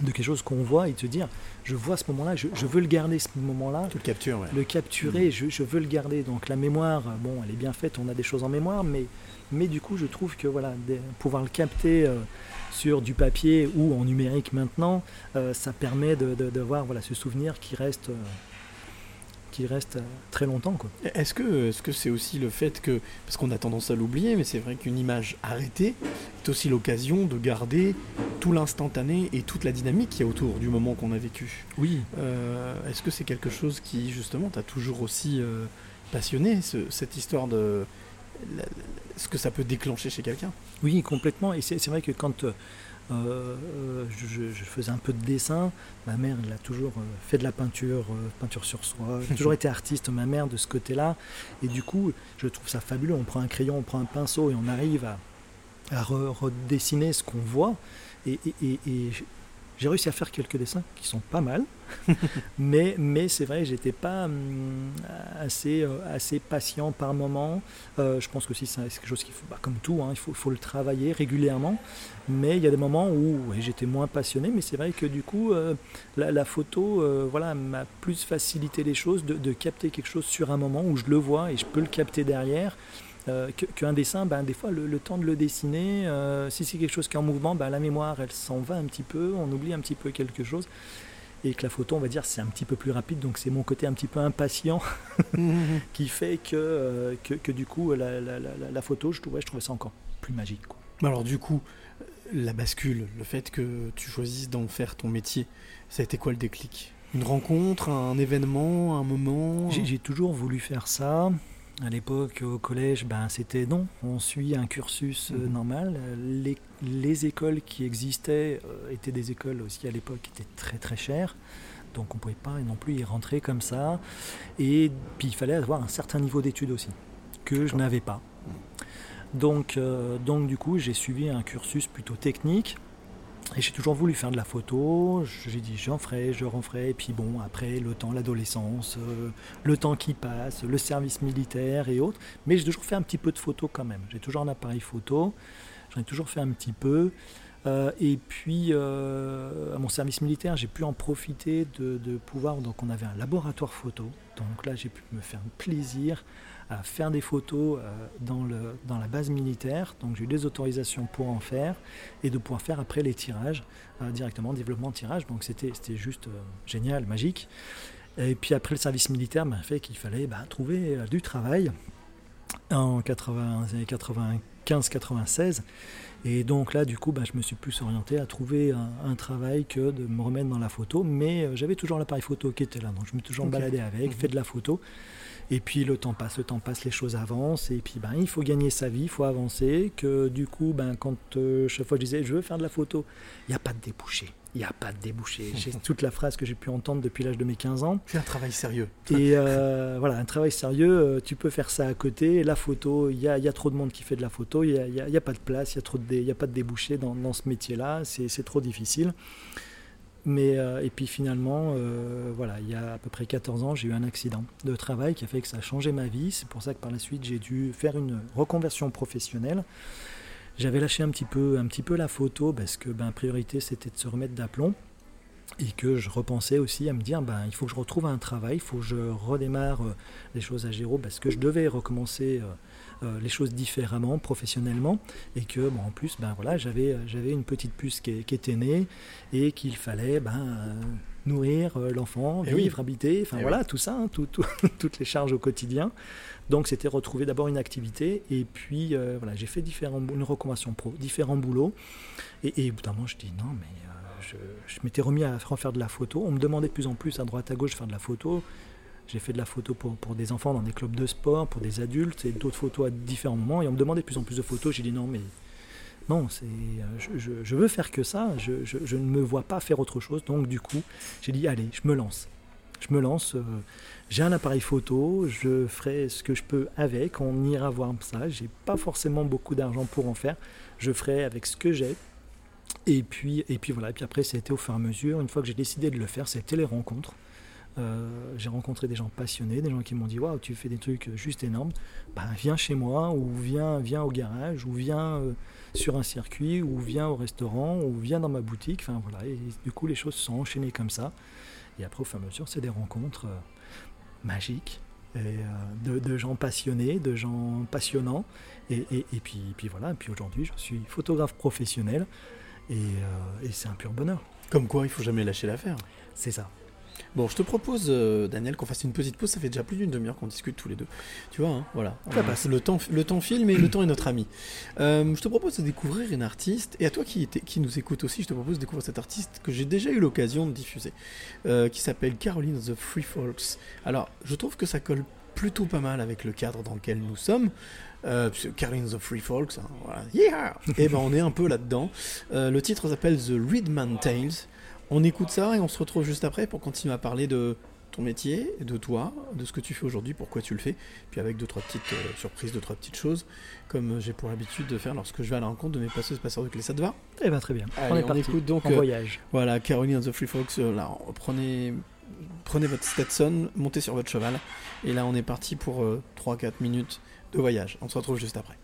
de quelque chose qu'on voit et de se dire je vois ce moment-là, je, je veux le garder ce moment-là, le captures, ouais. le capturer, je, je veux le garder. Donc la mémoire, euh, bon, elle est bien faite, on a des choses en mémoire, mais, mais du coup je trouve que voilà, de- pouvoir le capter euh, sur du papier ou en numérique maintenant, euh, ça permet de, de, de voir voilà, ce souvenir qui reste, euh, qui reste euh, très longtemps. Quoi. Est-ce que c'est aussi le fait que parce qu'on a tendance à l'oublier, mais c'est vrai qu'une image arrêtée est aussi l'occasion de garder tout l'instantané et toute la dynamique qu'il y a autour du moment qu'on a vécu. Oui, Euh, Est-ce que c'est quelque chose qui justement t'a toujours aussi euh, passionné ce- cette histoire de la- la- ce que ça peut déclencher chez quelqu'un? Oui, complètement. Et c'est vrai que quand euh, je, je- je faisais un peu de dessin, ma mère elle a toujours euh, fait de la peinture, euh, peinture sur soi. J'ai toujours été artiste, ma mère, de ce côté-là. Et du coup, je trouve ça fabuleux. On prend un crayon, on prend un pinceau et on arrive à, à re- redessiner ce qu'on voit. Et, et- et- et J'ai réussi à faire quelques dessins qui sont pas mal, mais, mais c'est vrai, j'étais pas hum, assez, euh, assez patient par moment. Euh, je pense que si c'est quelque chose qu'il faut, bah, comme tout, hein, il faut, faut le travailler régulièrement. Mais il y a des moments où ouais, j'étais moins passionné, mais c'est vrai que du coup, euh, la, la photo voilà, m'a plus facilité les choses, de, de capter quelque chose sur un moment où je le vois et je peux le capter derrière. Euh, que- qu'un dessin, ben, des fois, le, le temps de le dessiner, euh, si c'est quelque chose qui est en mouvement, ben, la mémoire, elle s'en va un petit peu, on oublie un petit peu quelque chose. Et que la photo, on va dire, c'est un petit peu plus rapide, donc c'est mon côté un petit peu impatient qui fait que, euh, que, que du coup, la, la- la- la- la photo, je trouvais, je trouvais ça encore plus magique. quoi. Alors du coup, la bascule, le fait que tu choisisses d'en faire ton métier, ça a été quoi le déclic? Une rencontre, un événement, un moment? J'ai toujours voulu faire ça. À l'époque, au collège, ben, c'était non. On suit un cursus euh, Mhm. normal. Les, les écoles qui existaient euh, étaient des écoles aussi à l'époque qui étaient très très chères. Donc on ne pouvait pas non plus y rentrer comme ça. Et puis il fallait avoir un certain niveau d'études aussi, que je n'avais pas. Donc, euh, donc du coup, j'ai suivi un cursus plutôt technique. Et j'ai toujours voulu faire de la photo. J'ai dit j'en ferai, je en ferai. Et puis bon, après le temps, l'adolescence, euh, le temps qui passe, le service militaire et autres. Mais j'ai toujours fait un petit peu de photo quand même. J'ai toujours un appareil photo. J'en ai toujours fait un petit peu. Euh, et puis, euh, à mon service militaire, j'ai pu en profiter de, de pouvoir. Donc, on avait un laboratoire photo. Donc là, j'ai pu me faire plaisir à faire des photos euh, dans, le, dans la base militaire. Donc, j'ai eu des autorisations pour en faire et de pouvoir faire après les tirages euh, directement, développement de tirage. Donc, c'était juste euh, génial, magique. Et puis après le service militaire m'a fait qu'il fallait bah, trouver du travail en 80 années 95-96. Et donc là, du coup, bah, je me suis plus orienté à trouver un, un travail que de me remettre dans la photo. Mais j'avais toujours l'appareil photo qui était là. Donc je me suis toujours baladé avec, Mhm. fait de la photo. Et puis le temps passe, le temps passe, les choses avancent. Et puis ben, il faut gagner sa vie, il faut avancer. Que du coup, ben, quand euh, chaque fois je disais je veux faire de la photo, il n'y a pas de débouché. Il n'y a pas de débouché. J'ai toute la phrase que j'ai pu entendre depuis l'âge de mes 15 ans. C'est un travail sérieux. Et euh, voilà, un travail sérieux, euh, tu peux faire ça à côté. La photo, il y a, y a trop de monde qui fait de la photo, il n'y a, y a- y a pas de place, il n'y a, trop de dé- il y a pas de débouché dans, dans ce métier-là, c'est c'est trop difficile. Mais, euh, et puis finalement, euh, voilà, il y a à peu près 14 ans, j'ai eu un accident de travail qui a fait que ça a changé ma vie. C'est pour ça que par la suite, j'ai dû faire une reconversion professionnelle. J'avais lâché un petit peu, un petit peu la photo parce que ben, priorité, c'était de se remettre d'aplomb et que je repensais aussi à me dire ben, il faut que je retrouve un travail, il faut que je redémarre euh, les choses à zéro parce que je devais recommencer euh, euh, les choses différemment, professionnellement, et que bon, en plus ben, voilà, j'avais, euh, j'avais une petite puce qui, qui était née et qu'il fallait ben, euh, nourrir euh, l'enfant, Eh oui. vivre, habiter, enfin Eh voilà, tout ça, hein, tout- tout- toutes les charges au quotidien. Donc c'était retrouver d'abord une activité et puis euh, voilà, j'ai fait différents, une reconversion pro, différents boulots. Et, et au bout d'un moment, je dis non, mais euh, je, je m'étais remis à refaire de la photo. On me demandait de plus en plus à droite à gauche de faire de la photo. J'ai fait de la photo pour, pour des enfants dans des clubs de sport, pour des adultes et d'autres photos à différents moments. Et on me demandait de plus en plus de photos. J'ai dit non, mais non, euh, je, veux faire que ça. Je, je- ne me vois pas faire autre chose. Donc du coup, j'ai dit allez, je me lance. Je me lance. euh, j'ai un appareil photo. Je ferai ce que je peux avec. On ira voir ça. J'ai pas forcément beaucoup d'argent pour en faire. Je ferai avec ce que j'ai. Et puis, et puis voilà, et puis après, été au fur et à mesure. Une fois que j'ai décidé de le faire, c'était les rencontres. Euh, j'ai rencontré des gens passionnés, des gens qui m'ont dit Waouh, tu fais des trucs juste énormes. Ben, viens chez moi, ou viens, viens au garage, ou viens euh, sur un circuit, ou viens au restaurant, ou viens dans ma boutique. Enfin voilà, et du coup, les choses se sont enchaînées comme ça. Et après, au fur et à mesure, c'est des rencontres euh, magiques. Et, de, de gens passionnés, de gens passionnants. Et, et- et puis, puis voilà, et puis aujourd'hui, je suis photographe professionnel. Et, et c'est un pur bonheur. Comme quoi, il faut jamais lâcher l'affaire. C'est ça. Bon, je te propose, euh, Daniel, qu'on fasse une petite pause. Ça fait déjà plus d'une demi-heure qu'on discute tous les deux. Tu vois, hein, voilà. Ça passe. Le temps, le temps file, mais le temps est notre ami. Euh, je te propose de découvrir une artiste, et à toi qui, nous écoute aussi, je te propose de découvrir cette artiste que j'ai déjà eu l'occasion de diffuser, euh, qui s'appelle Caroline of the Free Folks. Alors, je trouve que ça colle plutôt pas mal avec le cadre dans lequel nous sommes. Euh, Caroline of the Free Folks, hein, voilà. Yeah et ben on est un peu là-dedans. Le titre s'appelle The Reedman Tales. On écoute ça et on se retrouve juste après pour continuer à parler de ton métier, de toi, de ce que tu fais aujourd'hui, pourquoi tu le fais, puis avec deux trois petites euh, surprises, deux trois petites choses, comme j'ai pour habitude de faire lorsque je vais à la rencontre de mes passeuses passeurs de clés. Ça te va? Eh ben très bien. Allez, on est on parti. écoute donc, en euh, voyage. Voilà, Caroline and the Free euh, là, prenez, prenez votre Stetson, montez sur votre cheval, et là on est parti pour 3-4 minutes de voyage. On se retrouve juste après.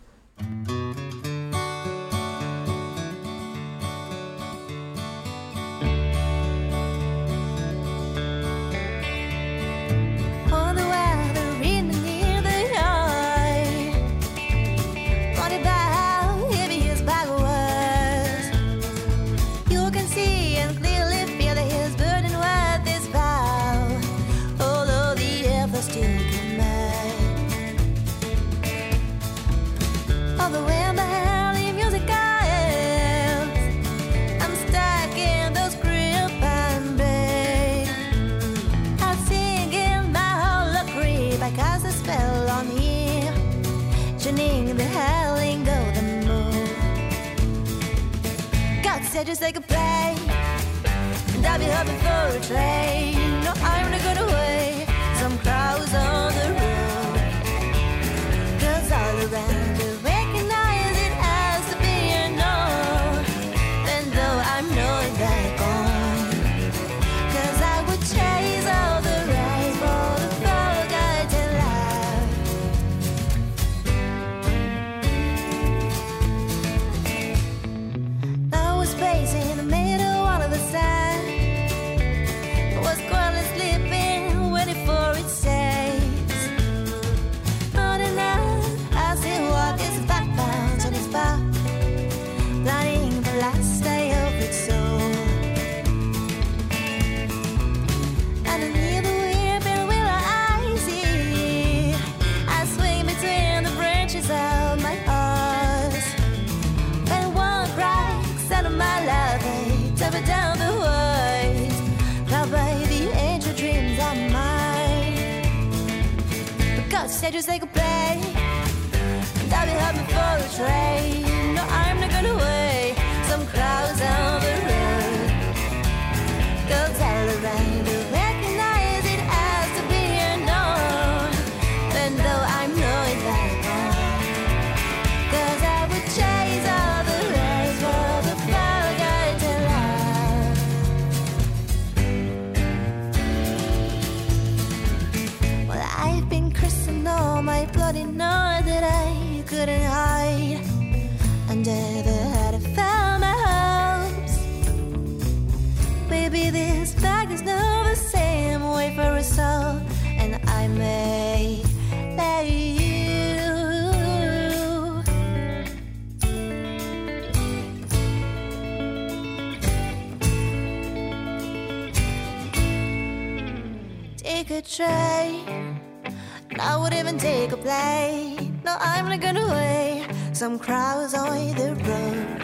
Plane. No, I'm not gonna wait. Some crowds on the road.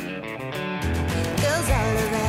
Girls all around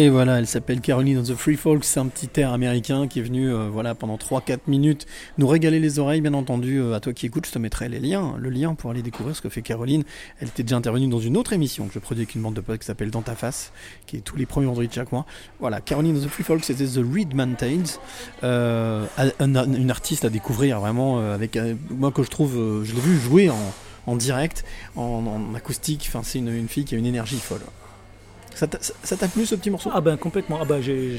Et voilà, elle s'appelle Caroline of the Free Folks, c'est un petit air américain qui est venu euh, voilà, pendant 3-4 minutes nous régaler les oreilles, bien entendu. euh, à toi qui écoutes, je te mettrai les liens, le lien pour aller découvrir ce que fait Caroline. Elle était déjà intervenue dans une autre émission que je produis avec une bande de potes qui s'appelle Dans ta face, qui est tous les premiers vendredis de chaque mois. Voilà, Caroline of the Free Folks, c'était The Reed Mountains, euh, un- un- une artiste à découvrir vraiment, avec moi que je trouve, je l'ai vu jouer en, direct, en, en acoustique, enfin, c'est une, une fille qui a une énergie folle. Ça t'a- plu ce petit morceau? Ah ben complètement. Ah ben j'ai-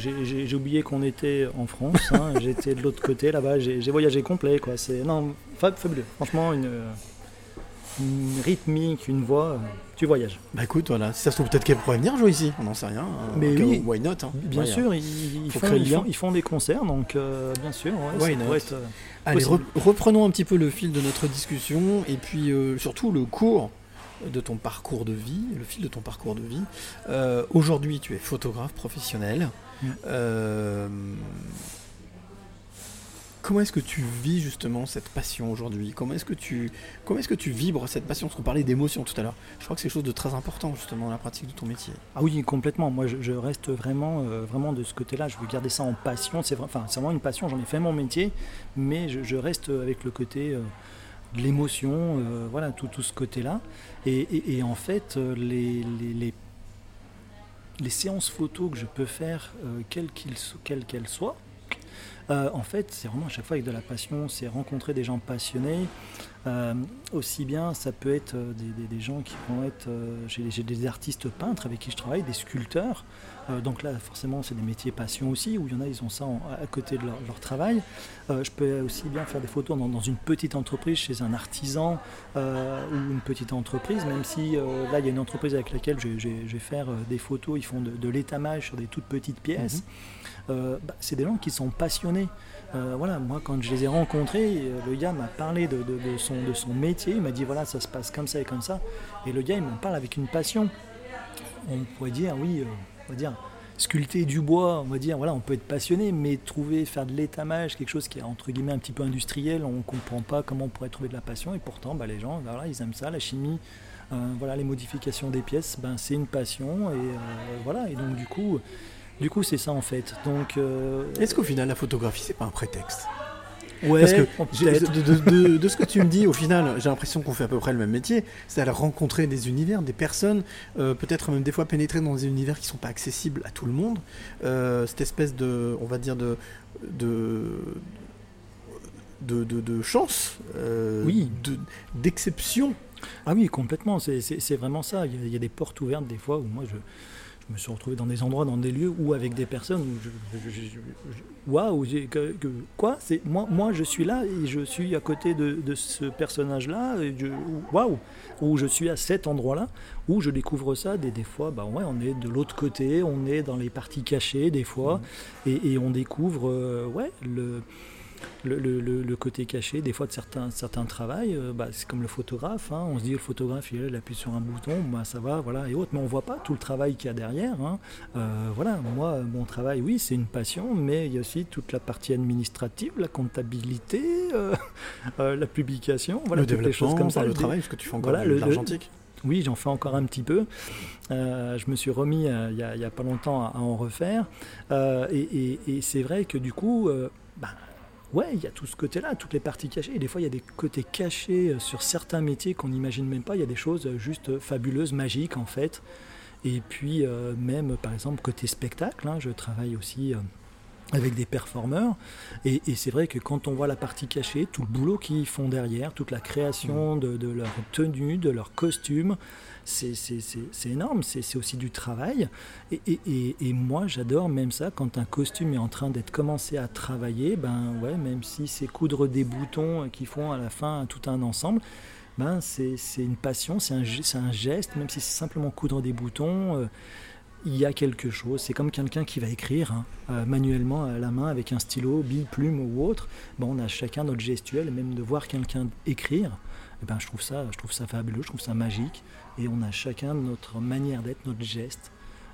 oublié qu'on était en France. hein. J'étais de l'autre côté là-bas. J'ai voyagé complet quoi. C'est non fab- fabuleux. Franchement une, une rythmique, une voix. Tu voyages. Bah écoute, voilà, si ça se trouve peut-être qu'elle pourrait venir jouer ici, on n'en sait rien. hein. Mais cas oui. why not hein. Bien Ouais, sûr, ils, font, créer le ils, font, lien. ils font des concerts, donc euh, bien sûr, ouais, Why not? être, euh, Allez, re- reprenons un petit peu le fil de notre discussion et puis euh, surtout le cours de ton parcours de vie, le fil de ton parcours de vie. Euh, Aujourd'hui, tu es photographe professionnel. Mm. Euh, Comment est-ce que tu vis justement cette passion aujourd'hui? Comment est-ce que tu comment est-ce que tu vibres cette passion? Parce qu'on parlait d'émotion tout à l'heure. Je crois que c'est quelque chose de très important justement dans la pratique de ton métier. Ah oui, complètement. Moi, je, je reste vraiment, euh, vraiment de ce côté-là. Je veux garder ça en passion. C'est vrai- enfin, c'est vraiment une passion. J'en ai fait mon métier, mais je, je reste avec le côté euh, de l'émotion, euh, voilà, tout, ce côté-là. Et, en fait, euh, les, séances photos que je peux faire, euh, quelles qu'elles soient, euh, en fait, c'est vraiment à chaque fois avec de la passion, c'est rencontrer des gens passionnés. Euh, aussi bien, ça peut être euh, des, gens qui vont être. J'ai des artistes peintres avec qui je travaille, des sculpteurs. Donc là, forcément, c'est des métiers passion aussi, où il y en a, ils ont ça à côté de leur, travail. Je peux aussi bien faire des photos dans, une petite entreprise, chez un artisan ou une petite entreprise, même si là, il y a une entreprise avec laquelle je, vais faire des photos, ils font de, de l'étamage sur des toutes petites pièces. Euh, bah, c'est des gens qui sont passionnés. Euh, voilà, moi quand je les ai rencontrés, euh, le gars m'a parlé de, son, de son métier, il m'a dit voilà ça se passe comme ça et comme ça. Et le gars il m'en parle avec une passion. On pourrait dire oui, on va dire sculpter du bois, on va dire voilà on peut être passionné, mais trouver faire de l'étamage, quelque chose qui est entre guillemets un petit peu industriel, on comprend pas comment on pourrait trouver de la passion. Et pourtant bah, les gens bah, voilà, ils aiment ça, la chimie. voilà les modifications des pièces, ben, c'est une passion et voilà et donc du coup, du coup c'est ça en fait. Donc euh, Est-ce qu'au final la photographie c'est pas un prétexte? Ouais, Parce que de, de- de- de ce que tu me dis, au final, j'ai l'impression qu'on fait à peu près le même métier, c'est-à-dire rencontrer des univers, des personnes, euh, peut-être même des fois pénétrer dans des univers qui sont pas accessibles à tout le monde. Euh, cette espèce de, on va dire de, de de, de, de chance, euh, Oui. de- d'exception. Ah oui, complètement, c'est- c'est c'est vraiment ça. Il y, a, il y a des portes ouvertes des fois où moi je, je me suis retrouvé dans des endroits, dans des lieux ou avec des personnes où je. Waouh, j'ai- que- que- quoi C'est moi, moi je suis là et je suis à côté de, de ce personnage-là. Waouh Où je suis à cet endroit-là, où je découvre ça. Des, des fois, bah ouais, on est de l'autre côté, on est dans les parties cachées des fois, et, et on découvre euh, ouais, le, le, le- le- côté caché des fois de certains, certains travails, euh, bah, c'est comme le photographe, hein. on se dit le photographe il, appuie sur un bouton, bah, ça va, voilà, et autres, mais on voit pas tout le travail qu'il y a derrière. hein. Euh, voilà, moi, mon travail, oui, c'est une passion, mais il y a aussi toute la partie administrative, la comptabilité, euh, la publication, voilà, le toutes les choses comme ça. le travail, parce que tu fais encore voilà, de l'argentique. oui, j'en fais encore un petit peu. Euh, je me suis remis euh, il y a- pas longtemps à, à en refaire. Euh, et et- et c'est vrai que du coup, ben, ouais, il y a tout ce côté-là, toutes les parties cachées. Et des fois, il y a des côtés cachés euh, sur certains métiers qu'on n'imagine même pas. Il y a des choses euh, juste fabuleuses, magiques en fait. Et puis, euh, même par exemple, côté spectacle, hein, je travaille aussi. euh, avec des performeurs. Et, et c'est vrai que quand on voit la partie cachée, tout le boulot qu'ils font derrière, toute la création de, de leur tenue, de leur costume, c'est énorme, c'est aussi du travail. Et, et- et- moi, j'adore même ça, quand un costume est en train d'être commencé à travailler, ben ouais, même si c'est coudre des boutons qui font à la fin tout un ensemble, ben c'est une passion, c'est un, un geste, même si c'est simplement coudre des boutons. euh, il y a quelque chose. C'est comme quelqu'un qui va écrire hein, euh, manuellement à la main avec un stylo, bille, plume ou autre. On a chacun notre gestuelle, même de voir quelqu'un écrire, eh ben, je, trouve ça, je trouve ça fabuleux, je trouve ça magique. Et on a chacun notre manière d'être, notre geste.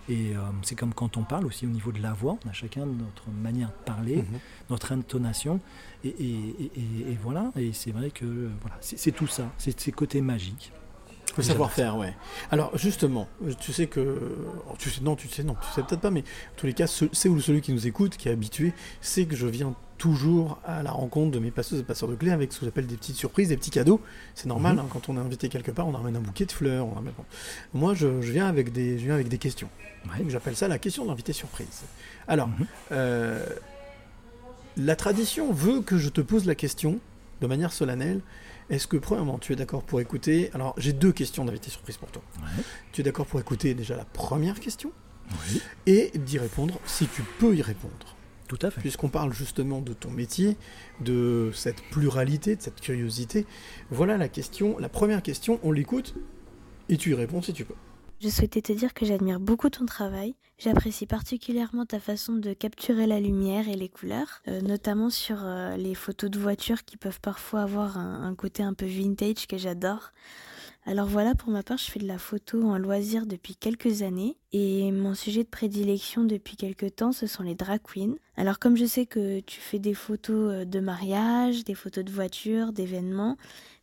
Et euh, c'est comme quand on parle aussi au niveau de la voix, on a chacun notre manière de parler, Mhm. notre intonation. Et, et- et- et- et voilà, et c'est vrai que voilà, c'est tout ça, c'est ces côtés magiques. Le savoir-faire, ouais. Alors justement, tu sais que, oh, tu sais, non, tu sais, non, tu sais peut-être pas, mais en tous les cas, ce- c'est ou celui qui nous écoute, qui est habitué, c'est que je viens toujours à la rencontre de mes passeuses et passeurs de clés avec ce que j'appelle des petites surprises, des petits cadeaux. C'est normal, Mhm. hein, quand on est invité quelque part, on ramène un bouquet de fleurs. on ramène- Moi, je, je viens avec des, je viens avec des questions. Ouais. J'appelle ça la question d'invité surprise. Alors, Mhm. euh, la tradition veut que je te pose la question de manière solennelle. Est-ce que, premièrement, tu es d'accord pour écouter Alors, j'ai deux questions d'invité surprise pour toi. Ouais. Tu es d'accord pour écouter déjà la première question? Oui. et d'y répondre si tu peux y répondre. Tout à fait. Puisqu'on parle justement de ton métier, de cette pluralité, de cette curiosité. Voilà la question, la première question, on l'écoute et tu y réponds si tu peux. Je souhaitais te dire que j'admire beaucoup ton travail. J'apprécie particulièrement ta façon de capturer la lumière et les couleurs, euh, notamment sur euh, les photos de voitures qui peuvent parfois avoir un, un côté un peu vintage que j'adore. Alors voilà, pour ma part, je fais de la photo en loisir depuis quelques années et mon sujet de prédilection depuis quelques temps, ce sont les drag queens. Alors comme je sais que tu fais des photos euh, de mariage, des photos de voitures, d'événements,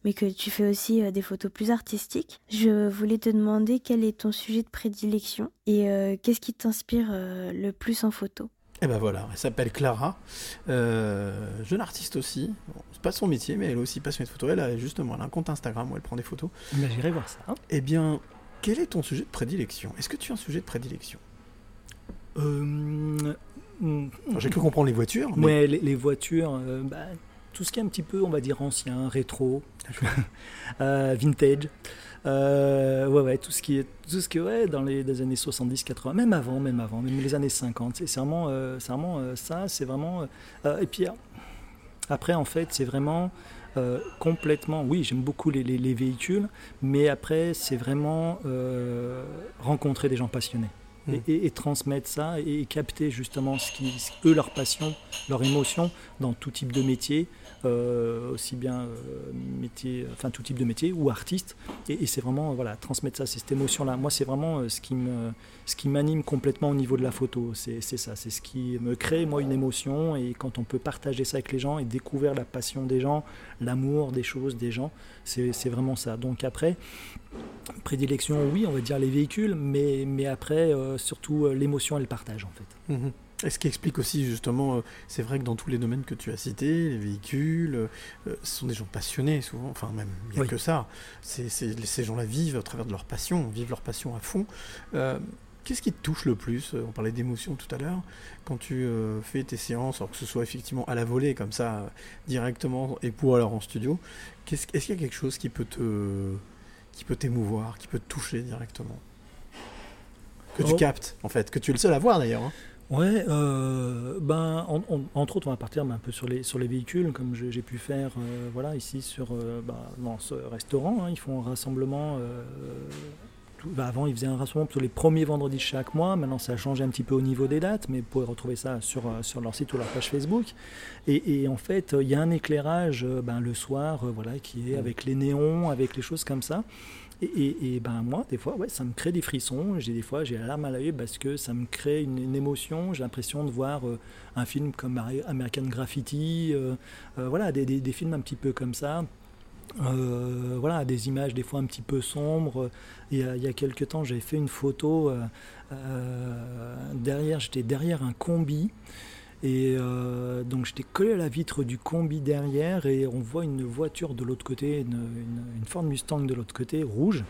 mais que tu fais aussi euh, des photos plus artistiques, je voulais te demander quel est ton sujet de prédilection et euh, qu'est-ce qui t'inspire le plus en photo? Et ben voilà, elle s'appelle Clara, euh, jeune artiste aussi. Bon, c'est pas son métier, mais elle est aussi passionnée de photo. Elle a justement elle a un compte Instagram où elle prend des photos. Ben, J'irai voir ça. hein. Eh bien, quel est ton sujet de prédilection? Est-ce que tu as un sujet de prédilection? Euh, mm, Alors, J'ai cru comprendre les voitures, mais Ouais, les, les voitures, euh, bah, tout ce qui est un petit peu, on va dire, ancien, rétro, euh, vintage. Euh, ouais, ouais, tout ce qui est, tout ce qui est, ouais, dans les, des années 70, 80, même avant, même avant, même les années 50. C'est vraiment, euh, c'est vraiment ça, c'est vraiment. et puis, euh, après, en fait, c'est vraiment euh, complètement. Oui, j'aime beaucoup les, les- les véhicules, mais après, c'est vraiment euh, rencontrer des gens passionnés. Et, Mm. et- et transmettre ça et, et capter justement ce qui, ce- eux, leur passion, leur émotion dans tout type de métier, aussi bien euh, métier, enfin tout type de métier ou artiste. Et, c'est vraiment voilà transmettre ça, c'est cette émotion-là. Moi, c'est vraiment euh, ce qui ce qui m'anime complètement au niveau de la photo. C'est ça, c'est ce qui me crée moi une émotion. Et quand on peut partager ça avec les gens et découvrir la passion des gens, l'amour des choses, des gens, c'est vraiment ça. Donc après, prédilection, oui, on va dire les véhicules, mais, mais après, euh, surtout euh, l'émotion et le partage en fait. Mhm. Et ce qui explique aussi justement, euh, c'est vrai que dans tous les domaines que tu as cités, les véhicules, euh, euh, ce sont des gens passionnés souvent, enfin même, il n'y a Oui. que ça. Ces gens-là vivent au travers de leur passion, vivent leur passion à fond. Euh, Qu'est-ce qui te touche le plus? On parlait d'émotion tout à l'heure. Quand tu euh, fais tes séances, alors que ce soit effectivement à la volée, comme ça, directement, et pour alors en studio, est-ce qu'il y a quelque chose qui peut te qui peut t'émouvoir, qui peut te toucher directement? Que tu Oh. captes, en fait, que tu es le seul à voir d'ailleurs. hein. Ouais, euh, ben, en- en- entre autres, on va partir ben, un peu sur les, sur les véhicules, comme j'ai pu faire euh, voilà, ici sur, euh, bah, dans ce restaurant. hein. ils font un rassemblement. tout- bah, avant, ils faisaient un rassemblement sur les premiers vendredis de chaque mois. Maintenant, ça a changé un petit peu au niveau des dates, mais vous pouvez retrouver ça sur, sur leur site ou leur page Facebook. Et, et en fait, il y a un éclairage ben, le soir, voilà, qui est avec les néons, avec les choses comme ça. Et, ben moi, des fois, ouais, ça me crée des frissons. J'ai des fois, j'ai la larme à l'œil parce que ça me crée une, émotion. J'ai l'impression de voir euh, un film comme American Graffiti, euh, euh, voilà, des, des- films un petit peu comme ça. Voilà, des images des fois un petit peu sombres. Il y a, il y a quelques temps, j'avais fait une photo derrière, j'étais derrière un combi. Et euh, donc j'étais collé à la vitre du combi derrière et on voit une voiture de l'autre côté, une, une- une Ford Mustang de l'autre côté, rouge.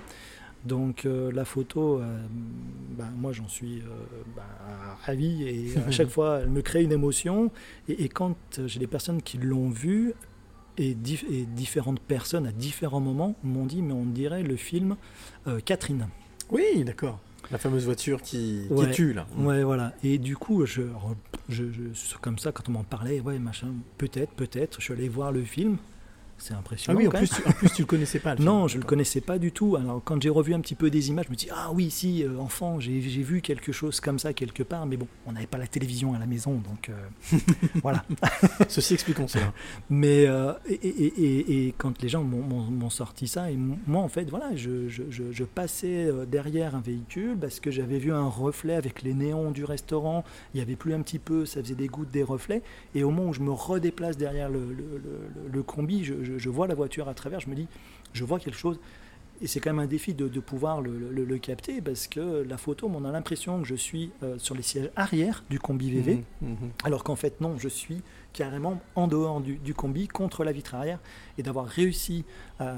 Donc euh, la photo, euh, ben, moi j'en suis ben, ravi et à chaque fois elle me crée une émotion. Et, et quand j'ai des personnes qui l'ont vue et, dif- et différentes personnes à différents moments m'ont dit mais on dirait le film Catherine. Oui, d'accord. La fameuse voiture qui, tue, là. Ouais, voilà. Et du coup, je, je, je- comme ça, quand on m'en parlait, ouais, machin, peut-être, peut-être. Je suis allé voir le film. C'est Ah impressionnant. oui, en quand plus, même. tu, en plus, tu le connaissais pas. le film. Non, je le connaissais pas du tout. Alors quand j'ai revu un petit peu des images, je me dis ah oui, si euh, enfant, j'ai vu quelque chose comme ça quelque part, mais bon, on n'avait pas la télévision à la maison, donc euh, voilà. Ceci expliquons cela. Mais euh, et, et- et- et quand les gens m'ont- sorti ça, et moi en fait, voilà, je, je- je- je passais derrière un véhicule parce que j'avais vu un reflet avec les néons du restaurant. Il y avait plus un petit peu, ça faisait des gouttes, des reflets. Et au moment où je me redéplace derrière le, le- le- le combi, je, je- je vois la voiture à travers. Je me dis, je vois quelque chose. Et c'est quand même un défi de, de pouvoir le, le- le capter parce que la photo, on a l'impression que je suis euh, sur les sièges arrière du combi VV. Mhm, mhm. Alors qu'en fait, non, je suis carrément en dehors du, du combi, contre la vitre arrière, et d'avoir réussi à,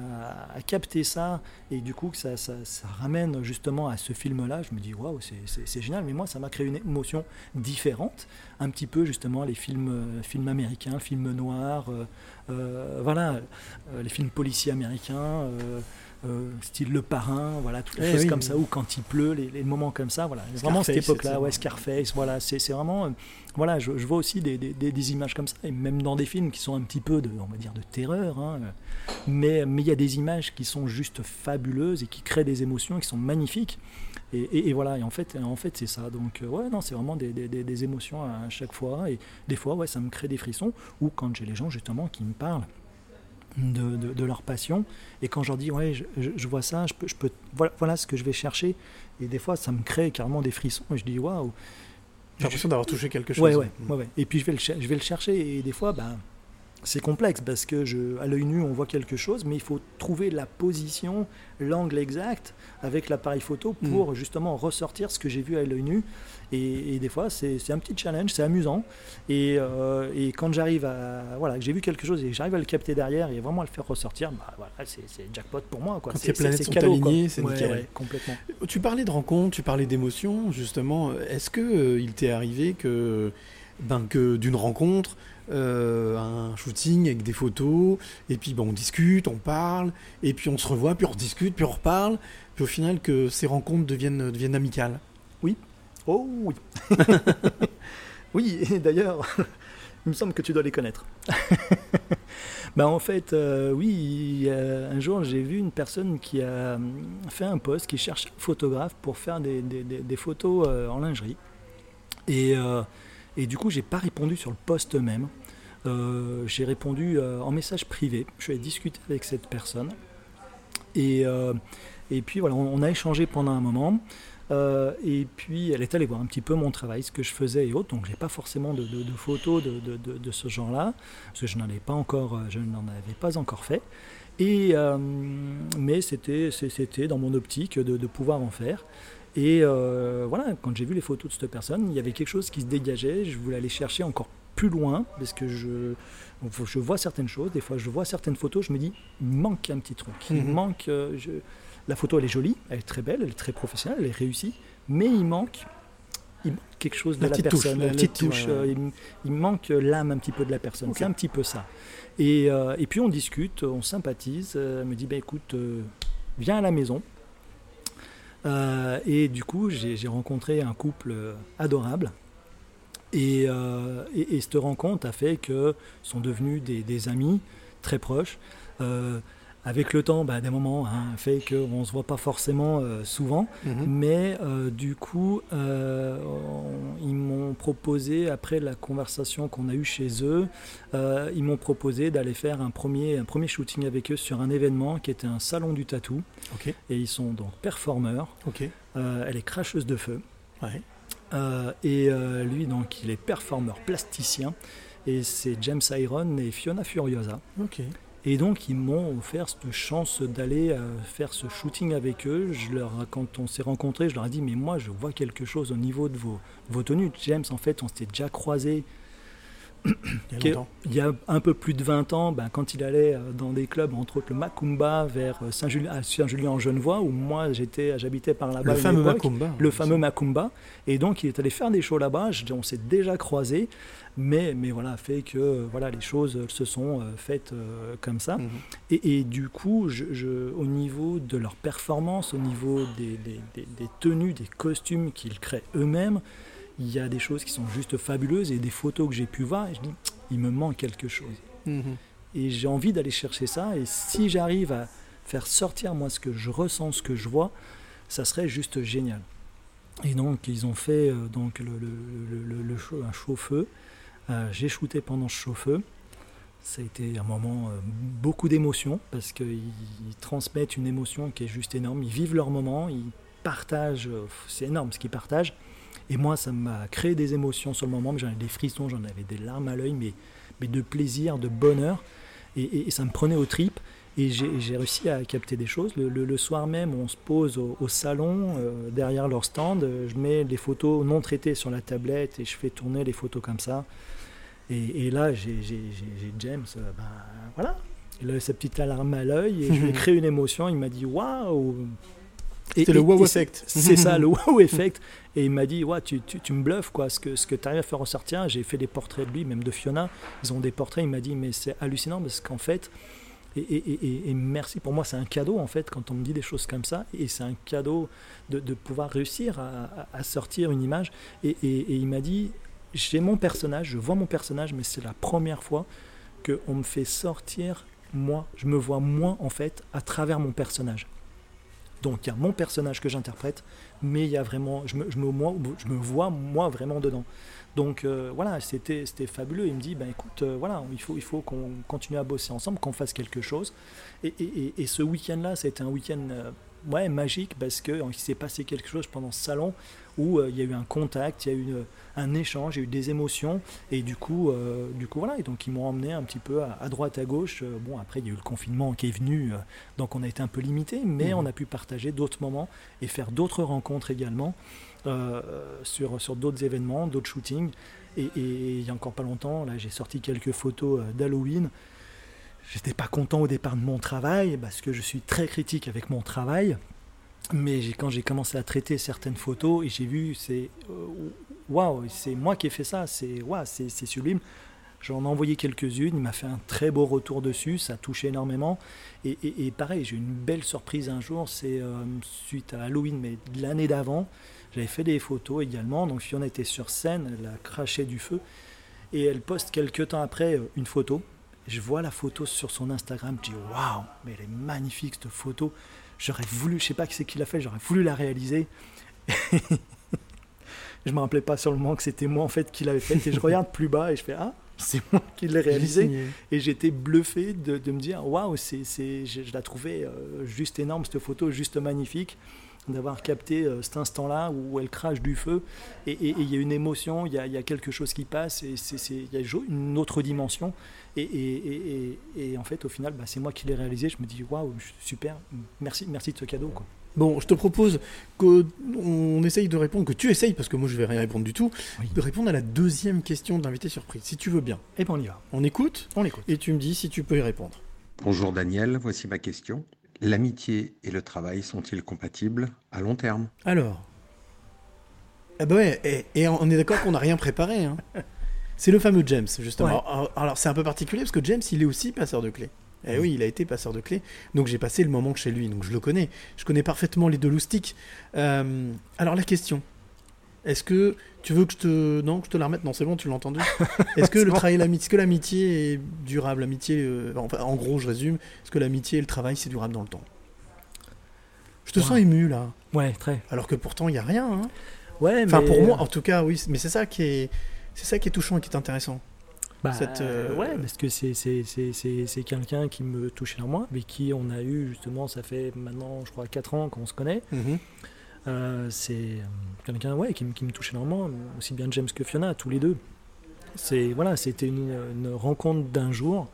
à capter ça, et du coup que ça, ça- ça ramène justement à ce film-là, je me dis, waouh, c'est- génial, mais moi, ça m'a créé une émotion différente, un petit peu justement les films, euh, films américains, films noirs, euh, euh, voilà, les films policiers américains. euh, style Le Parrain, voilà, toutes les Eh choses oui. comme ça, ou quand il pleut, les, les moments comme ça, voilà. Vraiment cette époque-là, ouais, Scarface, voilà, c'est c'est vraiment, voilà, je, vois aussi des, des- des- images comme ça, et même dans des films qui sont un petit peu de, on va dire, de terreur, hein, mais il y a des images qui sont juste fabuleuses et qui créent des émotions, qui sont magnifiques. Et, et- voilà, et en fait, en fait c'est ça. Donc, euh, ouais, non, c'est vraiment des, des- émotions à chaque fois. Et des fois, ouais, ça me crée des frissons. Ou quand j'ai les gens, justement, qui me parlent de, de- leur passion. Et quand je leur dis, ouais, je- je vois ça, je peux, je peux, voilà, voilà ce que je vais chercher. Et des fois, ça me crée carrément des frissons. Et je dis, waouh. J'ai l'impression d'avoir touché quelque chose. Et puis je vais le chercher. Et des fois, ben, c'est complexe parce que je, à l'œil nu, on voit quelque chose, mais il faut trouver la position, l'angle exact avec l'appareil photo pour justement ressortir ce que j'ai vu à l'œil nu. Et, et des fois, c'est un petit challenge, c'est amusant. Et, euh, et quand j'arrive à. Voilà, j'ai vu quelque chose et j'arrive à le capter derrière et vraiment à le faire ressortir, bah, voilà, c'est jackpot pour moi. Quoi. Quand C'est- les planètes c'est- sont cadeau, alignées, c'est Ouais, nickel. ouais, complètement. Tu parlais de rencontres, tu parlais d'émotions, justement. Est-ce que euh, il t'est arrivé que, ben, que d'une rencontre, euh, un shooting avec des photos, et puis bon, on discute, on parle, et puis on se revoit, puis on rediscute, puis on reparle, puis au final que ces rencontres deviennent, deviennent amicales Oui. Oh oui. oui, et d'ailleurs, il me semble que tu dois les connaître. bah en fait, euh, oui, un jour j'ai vu une personne qui a hum, fait un post, qui cherche un photographe pour faire des, des- des- des photos euh, en lingerie. Et, euh, et du coup, j'ai pas répondu sur le post même. Euh, j'ai répondu euh, en message privé. Je suis allé discuter avec cette personne. Et, euh, et puis voilà, on, a échangé pendant un moment. Et puis elle est allée voir un petit peu mon travail, ce que je faisais et autres. Donc j'ai pas forcément de, photos de, de- ce genre-là, parce que je n'en avais pas encore, je n'en avais pas encore fait. Et mais c'était c'était dans mon optique de pouvoir en faire. Et euh, voilà, quand j'ai vu les photos de cette personne, il y avait quelque chose qui se dégageait. Je voulais aller chercher encore plus loin parce que je, je vois certaines choses. Des fois, je vois certaines photos, je me dis, il manque un petit truc. Il Mhm. manque. euh, je- La photo, elle est jolie, elle est très belle, elle est très professionnelle, elle est réussie, mais il manque, il manque quelque chose de La la, petite touche, personne, la- la la petite touche. euh, il, il manque l'âme un petit peu de la personne. C'est un petit peu ça. Et, euh, et puis on discute, on sympathise. Elle me dit, bah, écoute, euh, viens à la maison. Euh, et du coup, j'ai rencontré un couple euh, adorable. Et, euh, et, et cette rencontre a fait que sont devenus des, amis très proches. Avec le temps, bah, des moments, hein, fait qu'on ne se voit pas forcément euh, souvent. Mhm. Mais euh, du coup, euh, on- ils m'ont proposé, après la conversation qu'on a eue chez eux, ils m'ont proposé d'aller faire un premier, un premier shooting avec eux sur un événement qui était un salon du tatou. Et ils sont donc performeurs. Elle est cracheuse de feu. Ouais. Et lui, donc, il est performeur plasticien. Et c'est James Iron et Fiona Furiosa. Et donc, ils m'ont offert cette chance d'aller euh, faire ce shooting avec eux. Je leur, quand on s'est rencontrés, je leur ai dit Mais moi, je vois quelque chose au niveau de vos, vos tenues. James, en fait, on s'était déjà croisés Il y a qui- longtemps. il y a un peu plus de 20 ans, ben, quand il allait euh, dans des clubs, entre autres le Macumba vers euh, Saint-Julien à Saint-Julien en Genevois, où moi j'étais, j'habitais par là-bas. Le fameux époque. Macumba. Le fameux Macumba. Et donc il est allé faire des shows là-bas. On s'est déjà croisés, mais, mais voilà, fait que euh, voilà, les choses se sont faites comme ça. Mhm. Et, et du coup, je, je- au niveau de leur performance, au niveau des, des- des- des tenues, des costumes qu'ils créent eux-mêmes, il y a des choses qui sont juste fabuleuses et des photos que j'ai pu voir, et je dis, il me manque quelque chose. Mhm. Et j'ai envie d'aller chercher ça, et si j'arrive à faire sortir moi ce que je ressens, ce que je vois, ça serait juste génial. Et donc, ils ont fait euh, donc, le, le, le- le- show- un chaud-feu. Euh, j'ai shooté pendant ce chaud-feu. Ça a été un moment, euh, beaucoup d'émotions, parce qu'ils ils transmettent une émotion qui est juste énorme. Ils vivent leur moment, ils partagent, euh, c'est énorme ce qu'ils partagent. Et moi, ça m'a créé des émotions sur le moment, mais j'en avais des frissons, j'en avais des larmes à l'œil, mais, mais de plaisir, de bonheur. Et, et- et ça me prenait aux tripes. Et j'ai réussi à capter des choses. Le, le- le soir même, on se pose au, au salon, euh, derrière leur stand. Je mets les photos non traitées sur la tablette et je fais tourner les photos comme ça. Et, et là, j'ai James, euh, ben voilà. Il a sa petite alarme à l'œil et je lui ai créé une émotion. Il m'a dit Waouh C'était le wow effect. C'est ça, le wow effect. Et il m'a dit ouais, tu, me bluffes, quoi. Ce que, ce que tu arrives à faire ressortir. J'ai fait des portraits de lui, même de Fiona. Ils ont des portraits. Il m'a dit mais c'est hallucinant parce qu'en fait, et, merci pour moi, c'est un cadeau en fait quand on me dit des choses comme ça. Et c'est un cadeau de, pouvoir réussir à, à- sortir une image. Et, il m'a dit j'ai mon personnage, je vois mon personnage, mais c'est la première fois qu'on me fait sortir moi. Je me vois moi en fait à travers mon personnage. Donc il y a mon personnage que j'interprète, mais il y a vraiment, je me, je me, moi, je me vois moi vraiment dedans. Donc euh, voilà, c'était fabuleux. Il me dit, ben écoute, euh, voilà, il faut, il faut qu'on continue à bosser ensemble, qu'on fasse quelque chose. Et, et- et- et ce week-end-là, c'était un week-end euh, ouais, magique parce qu'il s'est passé quelque chose pendant ce salon où euh, il y a eu un contact, il y a eu une- un échange, il y a eu des émotions. Et du coup, euh, du coup voilà, et donc ils m'ont emmené un petit peu à, à droite, à gauche. Euh, bon, après, il y a eu le confinement qui est venu, donc on a été un peu limité, mais Mhm. on a pu partager d'autres moments et faire d'autres rencontres également sur, sur d'autres événements, d'autres shootings. Et, et il y a encore pas longtemps, là, j'ai sorti quelques photos d'Halloween. J'étais pas content au départ de mon travail parce que je suis très critique avec mon travail. Mais quand j'ai commencé à traiter certaines photos et j'ai vu, c'est euh, waouh, c'est moi qui ai fait ça, c'est waouh, c'est sublime. J'en ai envoyé quelques-unes, il m'a fait un très beau retour dessus, ça a touché énormément. Et pareil, j'ai eu une belle surprise un jour, c'est euh, suite à Halloween, mais de l'année d'avant, j'avais fait des photos également. Donc Fiona était sur scène, elle a craché du feu. Et elle poste quelques temps après euh, une photo. Je vois la photo sur son Instagram, je dis waouh, mais elle est magnifique cette photo. J'aurais voulu, je sais pas qui c'est qui l'a fait, j'aurais voulu la réaliser. je me rappelais pas sur le moment que c'était moi en fait qui l'avais faite. Et je regarde plus bas et je fais ah c'est moi qui l'ai réalisé. Et j'étais bluffé de, de me dire waouh c'est c'est je, je la trouvais euh, juste énorme cette photo juste magnifique d'avoir capté euh, cet instant là où elle crache du feu. Et il y a une émotion il y y a quelque chose qui passe et c'est c'est- il y a une autre dimension et, et- et- et- et en fait au final bah, c'est moi qui l'ai réalisé je me dis waouh super merci merci de ce cadeau quoi Bon, je te propose qu'on essaye de répondre, que tu essayes, parce que moi je vais rien répondre du tout, Oui. de répondre à la deuxième question de l'invité surprise, si tu veux bien. et ben on y va On écoute on l'écoute et tu me dis si tu peux y répondre. Bonjour Daniel, voici ma question. L'amitié et le travail sont-ils compatibles à long terme? Alors. Ah bah ouais, et, et on est d'accord qu'on n'a rien préparé. Hein. C'est le fameux James, justement. Ouais. Alors, alors, c'est un peu particulier parce que James, il est aussi passeur de clés. Eh oui, il a été passeur de clés. Donc j'ai passé le moment chez lui, donc je le connais. Je connais parfaitement les deux loustiques. Euh, alors la question. Est-ce que tu veux que je te... Non, que je te la remette? Non, c'est bon, tu l'as entendu. Est-ce que C'est le bon. travail, l'amitié, est-ce que l'amitié est durable? L'amitié, euh, enfin, en gros, je résume. Est-ce que l'amitié et le travail, c'est durable dans le temps? Je te sens ému, là. ouais très Alors que pourtant, il n'y a rien. hein. ouais Enfin, mais, pour moi, euh, en tout cas, oui. Mais c'est ça qui est, c'est ça qui est touchant et qui est intéressant. Bah, Cette, euh, Ouais, parce que c'est, c'est, c'est, c'est, c'est quelqu'un qui me touche énormément, avec qui on a eu justement, ça fait maintenant, je crois, 4 ans qu'on se connaît. Euh, c'est euh, quelqu'un ouais, qui, me- qui me touche énormément, aussi bien James que Fiona, tous les deux. C'est, voilà, c'était une, une rencontre d'un jour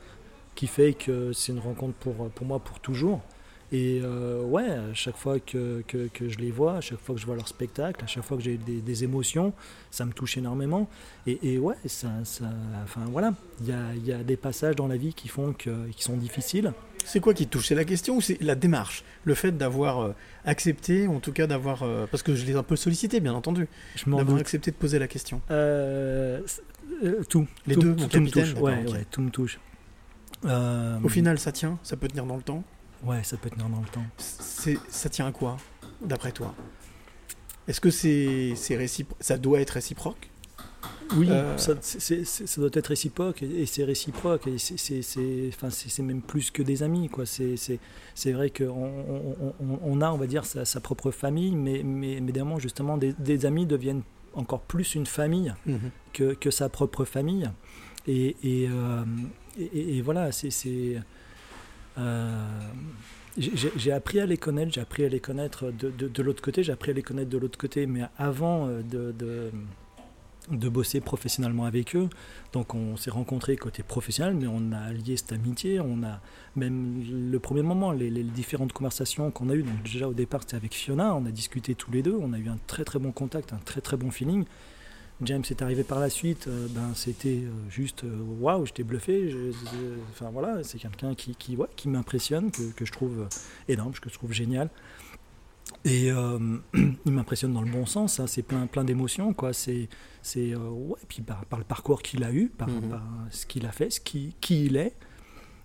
qui fait que c'est une rencontre pour, pour moi pour toujours. Et euh, ouais, à chaque fois que, que, que je les vois, à chaque fois que je vois leur spectacle, à chaque fois que j'ai des, des émotions, ça me touche énormément. Et, et ouais, ça, ça, enfin voilà, il y a, y a des passages dans la vie qui font que, qui sont difficiles. C'est quoi qui te touche? C'est la question ou c'est la démarche? Le fait d'avoir euh, accepté, ou en tout cas d'avoir. euh, parce que je l'ai un peu sollicité, bien entendu. Je D'avoir accepté de poser la question. Euh, euh, tout. Les tout, deux, tout, tout me touche. Ouais, tout me touche. Euh, Au final, ça tient Ça peut tenir dans le temps? Ouais, ça peut tenir dans le temps. Ça tient à quoi, d'après toi? Est-ce que c'est, c'est récipro- ça doit être réciproque? Oui, Euh, ça, doit être réciproque et, et c'est réciproque et c'est, c'est, c'est- enfin, c'est, c'est même plus que des amis. Quoi. C'est, c'est, c'est vrai qu'on on, on- on a, on va dire, sa, sa propre famille, mais, mais, mais évidemment, justement, des, des amis deviennent encore plus une famille que, que sa propre famille. Et, et, euh, et- et- et voilà, c'est. Euh, j'ai- appris à les connaître, j'ai appris à les connaître de, de, l'autre côté, j'ai appris à les connaître de l'autre côté, mais avant euh, de, de, de bosser professionnellement avec eux. Donc on s'est rencontrés côté professionnel, mais on a lié cette amitié, on a même le premier moment, les, différentes conversations qu'on a eues, déjà au départ c'était avec Fiona, on a discuté tous les deux, on a eu un très très bon contact, un très très bon feeling. James est arrivé par la suite, euh, ben, c'était euh, juste euh, waouh, j'étais bluffé. je- je- Enfin voilà, c'est quelqu'un qui, qui, ouais, qui m'impressionne, que, que je trouve énorme, que je trouve génial. Et euh, il m'impressionne dans le bon sens, hein, c'est plein, plein d'émotions, quoi. C'est, c'est euh, ouais, puis par, par le parcours qu'il a eu, par, Mhm. par ce qu'il a fait, ce qui, qui il est.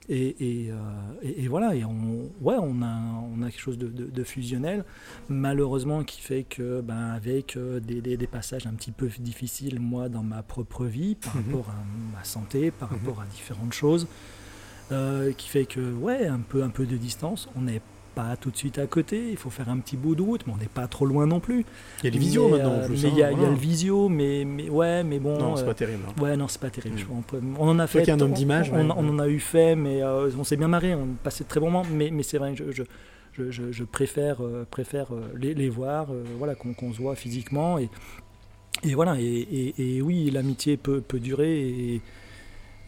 Et, et, euh, et- et voilà, et on, ouais, on a, on a quelque chose de, de- de fusionnel, malheureusement qui fait que, ben, avec euh, des, des- des passages un petit peu difficiles, moi, dans ma propre vie, par Mhm. rapport à ma santé, par Mhm. rapport à différentes choses, euh, qui fait que, ouais, un peu, un peu de distance, on n'est pas tout de suite à côté, il faut faire un petit bout de route, mais on n'est pas trop loin non plus. Il y a les visios maintenant, en euh, plus, mais hein, il y, a- il y a voilà. le visio, mais, mais ouais, mais bon. Non, c'est euh, pas terrible, hein. Ouais, non, c'est pas terrible. Mm. On, peut- on en a fait. un homme d'image, on, ouais. on en a eu fait, mais euh, on s'est bien marré, on passait de très bons moments. Mais, mais c'est vrai, je, je, je, je- je préfère, euh, préfère euh, les, les voir, euh, voilà, qu'on qu'on se voit physiquement. Et, et voilà, et, et- et oui, l'amitié peut, peut durer.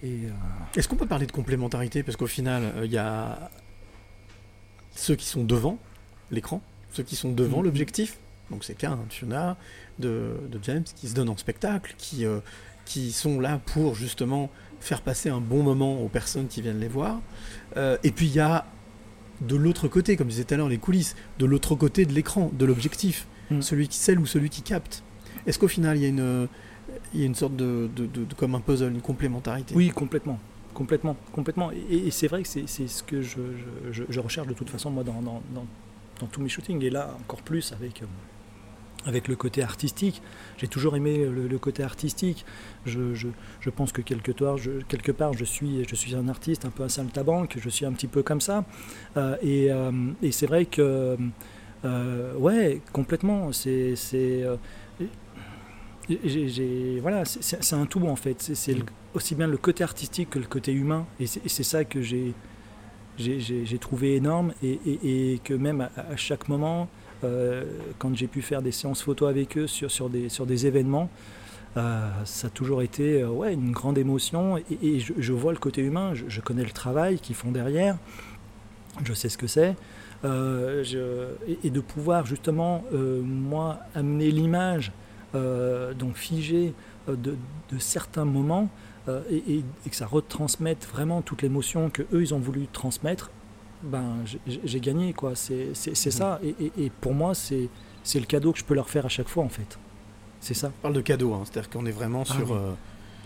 Est-ce qu'on peut parler de complémentarité? Parce qu'au final, il y a ceux qui sont devant l'écran, ceux qui sont devant Mhm. l'objectif. Donc c'est le cas hein, de Fiona, de, de James, qui se donnent en spectacle, qui, euh, qui sont là pour justement faire passer un bon moment aux personnes qui viennent les voir. Euh, et puis il y a de l'autre côté, comme je disais tout à l'heure, les coulisses, de l'autre côté de l'écran, de l'objectif, Mhm. celui qui scelle ou celui qui capte. Est-ce qu'au final, il y a une, il y a une sorte de, de- de- de- comme un puzzle, une complémentarité? Oui, complètement. Complètement, complètement. Et, c'est vrai que c'est ce que je, recherche de toute façon, moi, dans, dans- dans- tous mes shootings. Et là, encore plus avec, euh, avec le côté artistique. J'ai toujours aimé le, côté artistique. Je, je- pense que quelque part, je, quelque part je, suis, je suis un artiste, un peu un saltabanque. Je suis un petit peu comme ça. Euh, et euh, et c'est vrai que, euh, ouais, complètement. C'est. c'est, voilà, c'est- un tout en fait. C'est le- aussi bien le côté artistique que le côté humain. Et c'est ça que j'ai trouvé énorme et, que même à, chaque moment, euh, quand j'ai pu faire des séances photos avec eux sur, sur, des, sur des événements, euh, ça a toujours été euh, ouais, une grande émotion et, je, vois le côté humain, je, connais le travail qu'ils font derrière, je sais ce que c'est. Et, de pouvoir justement, moi, amener l'image, donc figée de certains moments, euh, et, et- et que ça retransmette vraiment toute l'émotion que eux ils ont voulu transmettre, ben j'ai- gagné quoi. C'est c'est ça. Et, et- pour moi, c'est c'est le cadeau que je peux leur faire à chaque fois en fait. C'est ça. On parle de cadeau, hein, c'est-à-dire qu'on est vraiment Ah sur. oui. euh,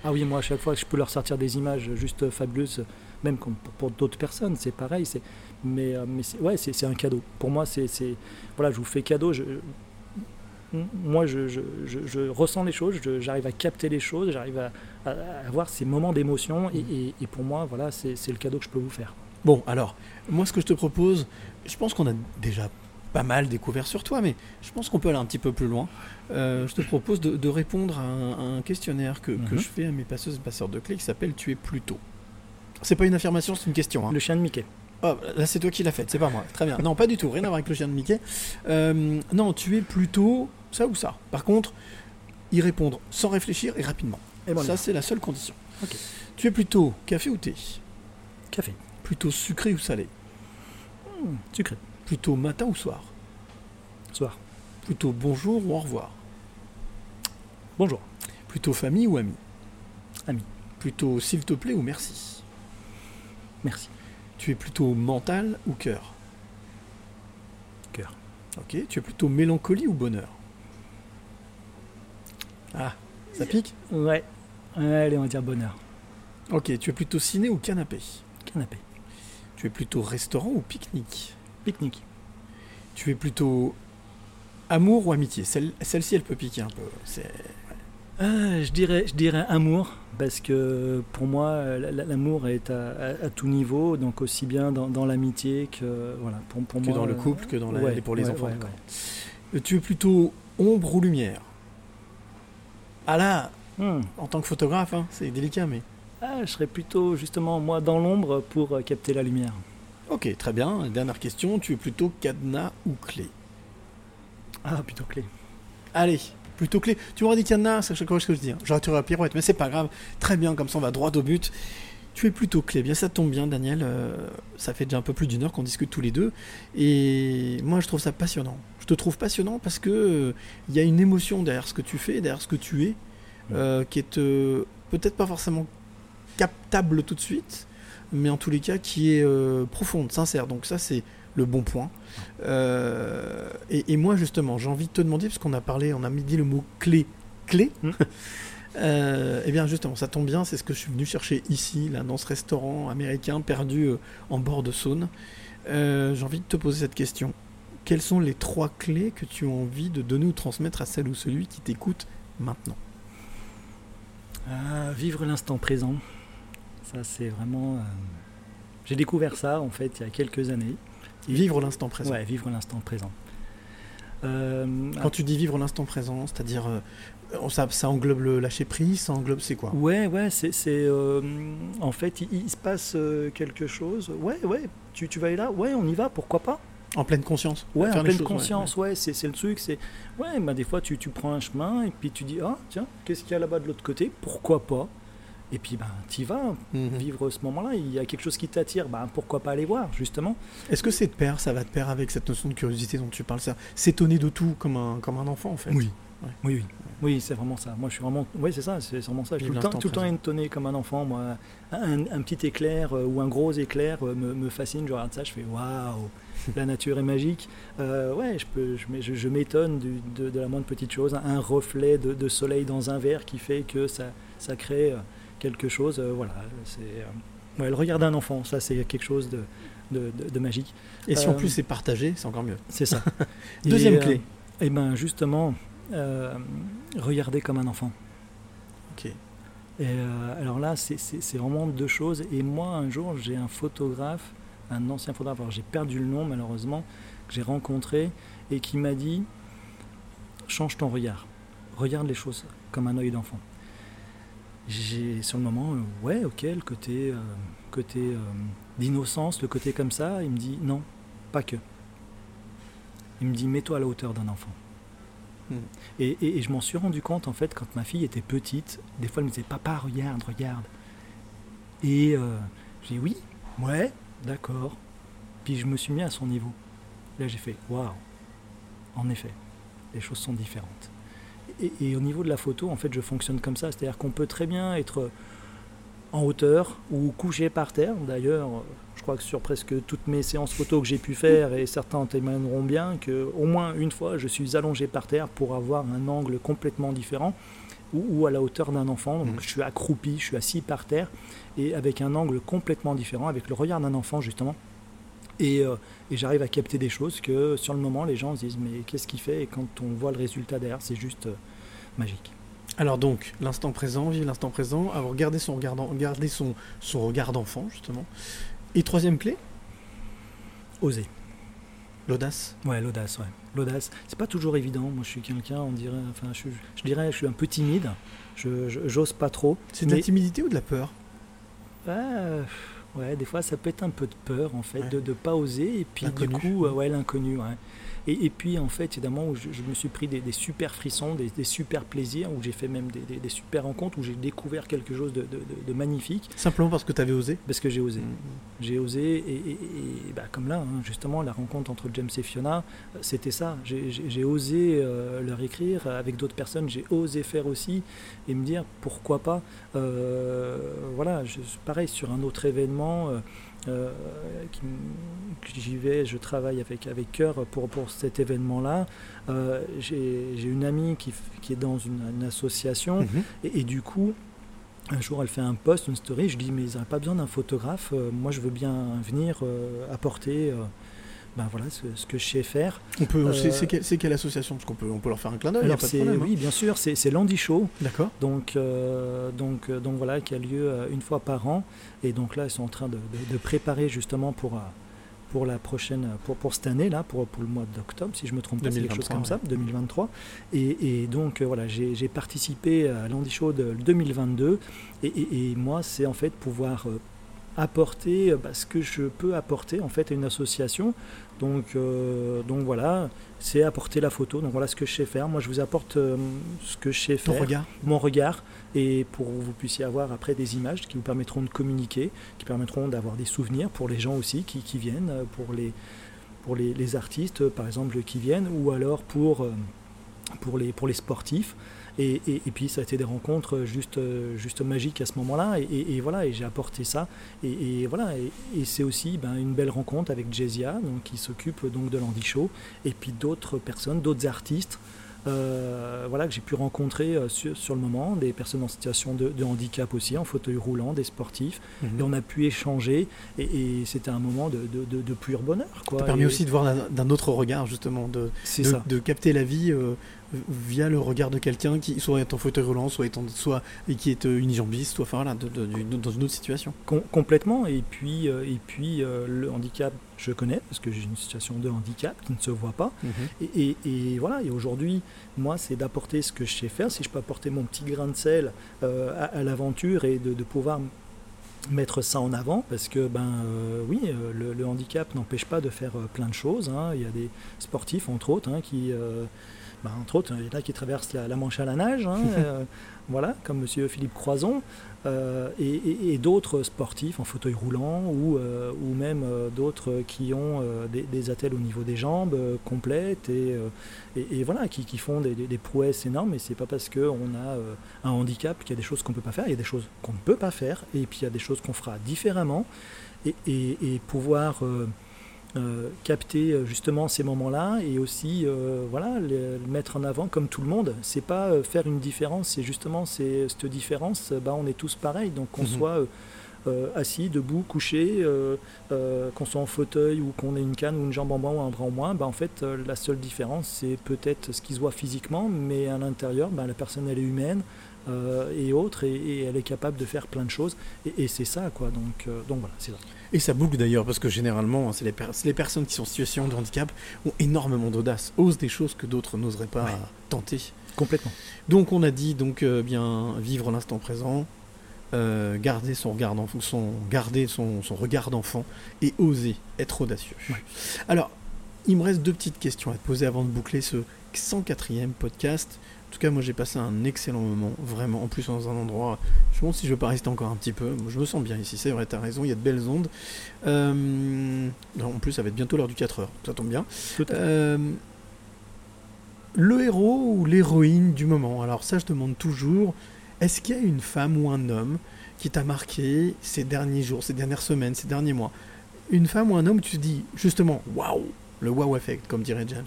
Ah oui, moi à chaque fois que je peux leur sortir des images juste fabuleuses, même pour, pour d'autres personnes, c'est pareil. C'est mais euh, mais c'est- ouais, c'est c'est un cadeau. Pour moi, c'est c'est- voilà, je vous fais cadeau. Je, moi, je, je, je- je ressens les choses, j'arrive à capter les choses, j'arrive à, à- avoir ces moments d'émotion, et, et- et pour moi, voilà, c'est le cadeau que je peux vous faire. Bon, alors, moi, ce que je te propose, je pense qu'on a déjà pas mal découvert sur toi, mais je pense qu'on peut aller un petit peu plus loin. Euh, je te propose de, de répondre à un, à un questionnaire que, que Mhm. je fais à mes passeuses et passeurs de clés qui s'appelle Tu es plutôt. C'est pas une affirmation, c'est une question. hein. Le chien de Mickey. Oh, là, c'est toi qui l'as faite, c'est pas moi. Très bien. Non, pas du tout, rien à voir avec le chien de Mickey. Euh, non, tu es plutôt ça ou ça. Par contre, y répondre sans réfléchir et rapidement. Et ça, c'est la seule condition. Tu es plutôt café ou thé? Café. Plutôt sucré ou salé? Hmm, sucré. Plutôt matin ou soir? Soir. Plutôt bonjour ou au revoir? Bonjour. Plutôt famille ou ami Ami. Plutôt s'il te plaît ou merci? Merci. Tu es plutôt mental ou cœur? Cœur. Ok. Tu es plutôt mélancolie ou bonheur? Ah, ça pique Ouais. Allez, on va dire bonheur. Ok. Tu es plutôt ciné ou canapé? Canapé. Tu es plutôt restaurant ou pique-nique? Pique-nique. Tu es plutôt amour ou amitié? Celle- Celle-ci, elle peut piquer un peu. C'est... Ah, je, dirais, je dirais amour, parce que pour moi, l'amour est à, à- à tout niveau, donc aussi bien dans, dans l'amitié que, voilà, pour, pour Que moi, dans le couple, que dans la- ouais, pour les ouais, enfants. ouais. Euh, Tu es plutôt ombre ou lumière? Ah là, Hmm. en tant que photographe, hein, c'est délicat, mais... Ah, je serais plutôt justement moi dans l'ombre pour euh, capter la lumière. Ok, très bien. Dernière question, tu es plutôt cadenas ou clé? Ah, plutôt clé. Allez, plutôt clé. Tu m'aurais dit cadenas, c'est chaque fois ce que je dis. hein. J'aurais tiré la pirouette, mais c'est pas grave. Très bien, comme ça on va droit au but. Tu es plutôt clé. Bien, ça tombe bien, Daniel. euh, ça fait déjà un peu plus d'une heure qu'on discute tous les deux. Et moi, je trouve ça passionnant. Je te trouve passionnant parce que euh, il y a une émotion derrière ce que tu fais, derrière ce que tu es, euh, qui est euh, peut-être pas forcément captable tout de suite, mais en tous les cas qui est profonde, sincère. Donc ça, c'est le bon point. Et, et moi, justement, j'ai envie de te demander, parce qu'on a parlé, on a mis dit le mot clé, clé. Euh, eh bien, justement, ça tombe bien, c'est ce que je suis venu chercher ici, là, dans ce restaurant américain perdu en bord de Saône. J'ai envie de te poser cette question. Quelles sont les trois clés que tu as envie de donner ou transmettre à celle ou celui qui t'écoute maintenant? Ah, vivre l'instant présent, ça c'est vraiment. euh, J'ai découvert ça en fait il y a quelques années Vivre l'instant présent. Ouais, vivre l'instant présent. Euh, Quand tu dis vivre l'instant présent, c'est-à-dire euh, ça, ça englobe le lâcher prise, ça englobe c'est quoi? Ouais, ouais, c'est. c'est, en fait, il, il se passe quelque chose. Ouais, ouais, tu, tu vas aller là? Ouais, on y va, pourquoi pas? En pleine conscience. Ouais, en pleine choses, ouais, conscience, ouais, c'est, le truc. C'est Ouais, bah, des fois, tu, tu prends un chemin et puis tu dis Ah, tiens, qu'est-ce qu'il y a là-bas de l'autre côté? Pourquoi pas? Et puis, ben, tu vas Mhm. vivre ce moment-là. Il y a quelque chose qui t'attire, ben, pourquoi pas aller voir, justement? Est-ce que c'est de pair, ça va de pair avec cette notion de curiosité dont tu parles, ça? S'étonner de tout comme un, comme un enfant en fait Oui. Ouais. Oui, oui. Oui, c'est vraiment ça. Moi, je suis vraiment. Oui, c'est ça, c'est vraiment ça. Je suis tout le temps, tout le temps étonné comme un enfant. Moi, un, un petit éclair euh, ou un gros éclair euh, me, me fascine. Je regarde ça, je fais waouh, la nature est magique. Euh, ouais, je, peux, je, m'é- je- je m'étonne de, de la moindre petite chose. Un reflet de, de soleil dans un verre qui fait que ça, ça crée euh, quelque chose. euh, voilà, c'est. euh, ouais, le regard d'un enfant, ça, c'est quelque chose de, magique. Et si en plus c'est partagé, c'est encore mieux. c'est ça. Deuxième Et, clé. Eh ben justement, regarder comme un enfant. Ok. Et euh, alors là, c'est vraiment deux choses. Et moi, un jour, j'ai un photographe, un ancien photographe, j'ai perdu le nom malheureusement, que j'ai rencontré et qui m'a dit change ton regard, regarde les choses comme un œil d'enfant. J'ai sur le moment, euh, ouais, ok, le côté, euh, côté euh, d'innocence, le côté comme ça, il me dit non, pas que. Il me dit mets-toi à la hauteur d'un enfant. Hmm. Et, et- et je m'en suis rendu compte en fait quand ma fille était petite, des fois elle me disait papa regarde, regarde. Et j'ai dit oui, ouais, d'accord. Puis je me suis mis à son niveau. Là j'ai fait waouh, en effet, les choses sont différentes. Et, et au niveau de la photo, en fait, je fonctionne comme ça, c'est-à-dire qu'on peut très bien être en hauteur ou couché par terre. D'ailleurs, je crois que sur presque toutes mes séances photo que j'ai pu faire, et certains en témoigneront bien, que au moins une fois, je suis allongé par terre pour avoir un angle complètement différent, ou, ou à la hauteur d'un enfant. Donc Mhm. je suis accroupi, je suis assis par terre, et avec un angle complètement différent, avec le regard d'un enfant justement. Et, euh, et j'arrive à capter des choses que sur le moment, les gens se disent mais qu'est-ce qu'il fait? Et quand on voit le résultat derrière, c'est juste euh, magique. Alors donc, l'instant présent, vivre l'instant présent, avoir gardé son regard, garder son, son regard d'enfant justement. Et troisième clé, Oser. l'audace. Ouais, l'audace, ouais. L'audace, c'est pas toujours évident. Moi, je suis quelqu'un, on dirait, enfin, je, je dirais, je suis un peu timide. Je, j'ose pas trop. C'est de la timidité ou de la peur? Ouais, ouais, des fois, ça peut être un peu de peur, en fait, Ouais. de ne pas oser. Et puis, du coup, euh, ouais, l'inconnu, ouais. Et, et puis, en fait, évidemment, où je, je me suis pris des, des super frissons, des, des super plaisirs, où j'ai fait même des, super rencontres, où j'ai découvert quelque chose de, de- de- de magnifique, Simplement parce que tu avais osé parce que j'ai osé. Mm. J'ai osé, et, et- et, bah, comme là, hein, justement, la rencontre entre James et Fiona, euh, c'était ça. J'ai- osé euh, leur écrire avec d'autres personnes, j'ai osé faire aussi, et me dire pourquoi pas. Euh, voilà, je, pareil, sur un autre événement, euh, euh, j'y vais, je travaille avec, avec cœur pour, pour cet événement-là. Euh, J'ai une amie qui, qui est dans une, une association, Mhm. et, et du coup, un jour, elle fait un post, une story. Je dis, mais ils n'auraient pas besoin d'un photographe. euh, moi, je veux bien venir euh, apporter euh, ben voilà, ce, ce que je sais faire. On peut, c'est- Euh, c'est quelle, association? Parce qu'on peut, on peut leur faire un clin d'œil, hein. oui, bien sûr, c'est, c'est Landy Show. D'accord. Donc, euh, donc, euh, donc voilà, qui a lieu une fois par an. Et donc là, ils sont en train de, de- de préparer justement pour, pour la prochaine, pour, pour cette année là, pour, pour le mois d'octobre, si je me trompe pas, c'est quelque chose 2023, comme ça, 2023. Et, et donc euh, voilà, j'ai, participé à l'Andy Show de 2022. Et, et- et moi, c'est en fait pouvoir apporter bah, ce que je peux apporter en fait à une association. Donc, euh, donc voilà, c'est apporter la photo. Donc voilà ce que je sais faire. Moi, je vous apporte euh, ce que je sais faire regard. mon regard et pour que vous puissiez avoir après des images qui vous permettront de communiquer, qui permettront d'avoir des souvenirs pour les gens aussi qui, qui viennent, euh, pour les, pour les, les artistes par exemple qui viennent, ou alors pour, pour, les, pour les sportifs. Et, et- et puis ça a été des rencontres juste, euh, juste magiques à ce moment-là. Et, voilà, et j'ai apporté ça. Et, voilà, et, c'est aussi ben, une belle rencontre avec Jezia, donc qui s'occupe donc de l'Andy Show, et puis d'autres personnes, d'autres artistes. euh, voilà, que j'ai pu rencontrer euh, sur, sur le moment, des personnes en situation de, de handicap aussi, en fauteuil roulant, des sportifs, Mhm. et on a pu échanger, et, et c'était un moment de, de, pur bonheur. Quoi. Ça permet Et aussi de voir d'un- autre regard, justement, de, de, capter la vie euh, via le regard de quelqu'un qui soit est en fauteuil roulant, soit, est en- soit et qui est euh, unijambiste, soit enfin, voilà, de- de- du- dans une autre situation. Com- complètement. Et puis, euh, et puis euh, le handicap, je connais parce que j'ai une situation de handicap qui ne se voit pas. Et, et- et voilà. Et aujourd'hui, moi, c'est d'apporter ce que je sais faire. Si je peux apporter mon petit grain de sel euh, à, à l'aventure et de, de pouvoir mettre ça en avant, parce que ben euh, oui, le, le handicap n'empêche pas de faire euh, plein de choses. hein. Il y a des sportifs, entre autres, hein, qui euh, ben, entre autres, il y en a qui traversent la, la Manche à la nage, hein, euh, voilà, comme Monsieur Philippe Croison, euh, et, et- et d'autres sportifs en fauteuil roulant, ou, euh, ou même d'autres qui ont des, des attelles au niveau des jambes complètes, et, voilà, qui, qui font des, des- des prouesses énormes, et c'est pas parce qu'on a un handicap qu'il y a des choses qu'on peut pas faire, il y a des choses qu'on ne peut pas faire, et puis il y a des choses qu'on fera différemment, et pouvoir... euh, capter euh, justement ces moments-là et aussi euh, voilà le, le mettre en avant comme tout le monde. C'est pas euh, faire une différence, c'est justement c'est cette différence. Bah, on est tous pareils, donc qu'on Mhm. soit assis, debout, couché, qu'on soit en fauteuil ou qu'on ait une canne ou une jambe en moins ou un bras en moins. Bah, en fait, la seule différence c'est peut-être ce qui se voit physiquement, mais à l'intérieur, bah, la personne elle est humaine. Euh, et autres, et, et elle est capable de faire plein de choses, et, et c'est ça, quoi. Donc, euh, donc voilà, c'est ça. Et ça boucle d'ailleurs, parce que généralement, c'est les, per- c'est les personnes qui sont en situation de handicap ont énormément d'audace, osent des choses que d'autres n'oseraient pas tenter. Complètement. Donc on a dit donc euh, bien vivre l'instant présent, euh, garder son regard d'enfant, son, garder son, son regard d'enfant et oser être audacieux. Alors, il me reste deux petites questions à te poser avant de boucler ce 104e podcast. En tout cas, moi j'ai passé un excellent moment, vraiment. En plus, dans un endroit, je demande si je veux pas rester encore un petit peu. Je me sens bien ici, c'est vrai, t'as raison, il y a de belles ondes. Euh, en plus, ça va être bientôt l'heure du 4 heures, ça tombe bien. Euh, le héros ou l'héroïne du moment? Alors ça, je demande toujours, est-ce qu'il y a une femme ou un homme qui t'a marqué ces derniers jours, ces dernières semaines, ces derniers mois? Une femme ou un homme, tu te dis justement, waouh, le wow effect, comme dirait James.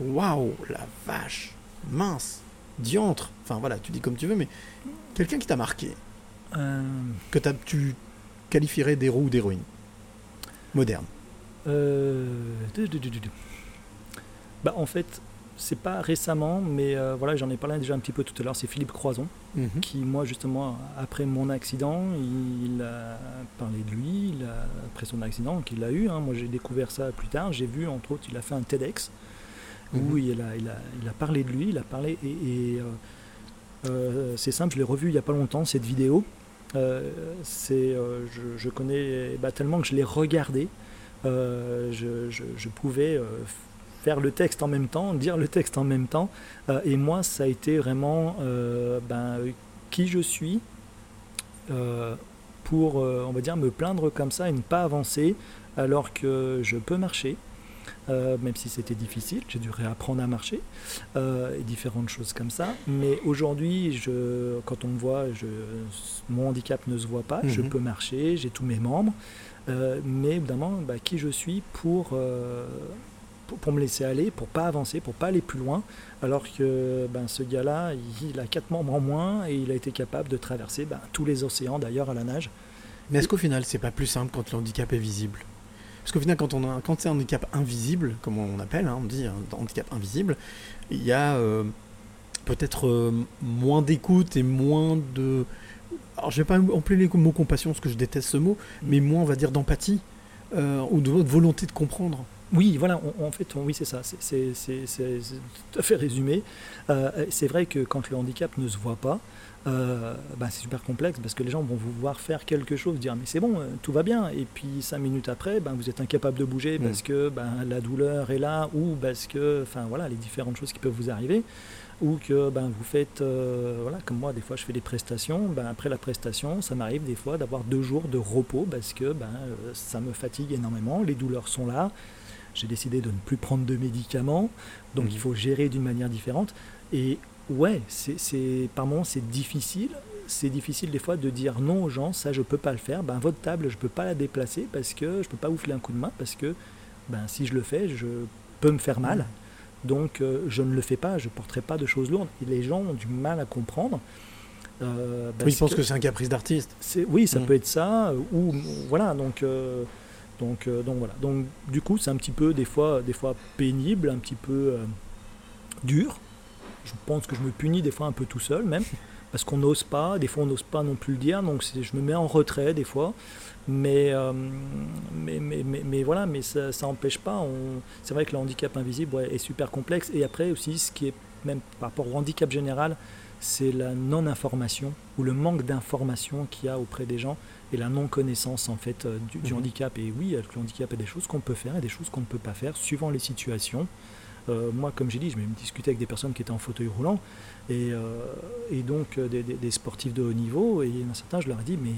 Waouh, la vache, mince, diantre. Enfin voilà, tu dis comme tu veux, mais quelqu'un qui t'a marqué, Euh, que tu qualifierais d'héros ou d'héroïne moderne. Euh, du- du- du- du- du. Bah, en fait, c'est pas récemment, mais euh, voilà, j'en ai parlé déjà un petit peu tout à l'heure. C'est Philippe Croison, Mhm. qui, moi, justement, après mon accident, il a parlé de lui, il a- après son accident qu'il a eu. hein. moi, j'ai découvert ça plus tard. J'ai vu, entre autres, il a fait un TEDx il, a, parlé de lui, il a parlé. Et, euh, euh, c'est simple, je l'ai revu il y a pas longtemps, cette vidéo. Euh, c'est, je, connais bah, tellement que je l'ai regardé. Je, pouvais faire le texte en même temps, dire le texte en même temps. Et moi, ça a été vraiment ben, qui je suis pour, on va dire, me plaindre comme ça et ne pas avancer alors que je peux marcher. Euh, même si c'était difficile, j'ai dû réapprendre à marcher euh, et différentes choses comme ça. Mais aujourd'hui, quand on me voit, je, mon handicap ne se voit pas, je Mhm. peux marcher, j'ai tous mes membres, euh, mais évidemment, bah, qui je suis pour, pour, pour me laisser aller, pour pas avancer, pour pas aller plus loin, alors que ben, ce gars-là, il, il a quatre membres en moins et il a été capable de traverser ben, tous les océans d'ailleurs à la nage. Mais est-ce qu'au final, c'est pas plus simple quand le handicap est visible? Parce qu'au final, quand, on a, quand c'est un handicap invisible, comme on appelle, hein, on dit un handicap invisible, il y a euh, peut-être euh, moins d'écoute et moins de. Alors, je vais pas employer les mots compassion, parce que je déteste ce mot, mais moins, on va dire, d'empathie euh, ou de volonté de comprendre. Oui, voilà, on- en fait, on- oui, c'est ça, c'est- tout à fait résumé. Euh, c'est vrai que quand le handicap ne se voit pas, euh, bah, c'est super complexe parce que les gens vont vous voir faire quelque chose, dire mais c'est bon, euh, tout va bien, et puis cinq minutes après, ben, vous êtes incapable de bouger parce que ben, la douleur est là, ou parce que, enfin voilà, les différentes choses qui peuvent vous arriver, ou que ben, vous faites, euh, voilà, comme moi, des fois je fais des prestations, ben, après la prestation, ça m'arrive des fois d'avoir deux jours de repos parce que ben, ça me fatigue énormément, les douleurs sont là, j'ai décidé de ne plus prendre de médicaments, donc il faut gérer d'une manière différente. Et ouais, c'est, c'est- par moments c'est difficile. C'est difficile des fois de dire non aux gens, ça je peux pas le faire. Ben votre table je peux pas la déplacer parce que je peux pas vous filer un coup de main parce que ben si je le fais, je peux me faire mal. Donc euh, je ne le fais pas, je porterai pas de choses lourdes. Et les gens ont du mal à comprendre. Euh, Oui, je pense que, c'est un caprice d'artiste. c'est- oui, ça Mm. peut être ça, ou voilà, donc, euh, donc, euh, donc voilà. Donc du coup, c'est un petit peu des fois, des fois pénible, un petit peu euh, dur, je pense que je me punis des fois un peu tout seul même, parce qu'on n'ose pas, des fois on n'ose pas non plus le dire, donc je me mets en retrait des fois. Mais, euh, mais, mais, mais, mais voilà, mais ça n'empêche pas. on- C'est vrai que le handicap invisible ouais, est super complexe. Et après aussi, ce qui est même par rapport au handicap général, c'est la non-information ou le manque d'information qu'il y a auprès des gens et la non-connaissance en fait euh, du, du Mhm. handicap. Et oui, avec le handicap, il y a des choses qu'on peut faire et des choses qu'on ne peut pas faire suivant les situations. Euh, moi, comme j'ai dit, je vais me discuter avec des personnes qui étaient en fauteuil roulant et, euh, et donc euh, des, des- des sportifs de haut niveau. Et il y en a certains, je leur ai dit, mais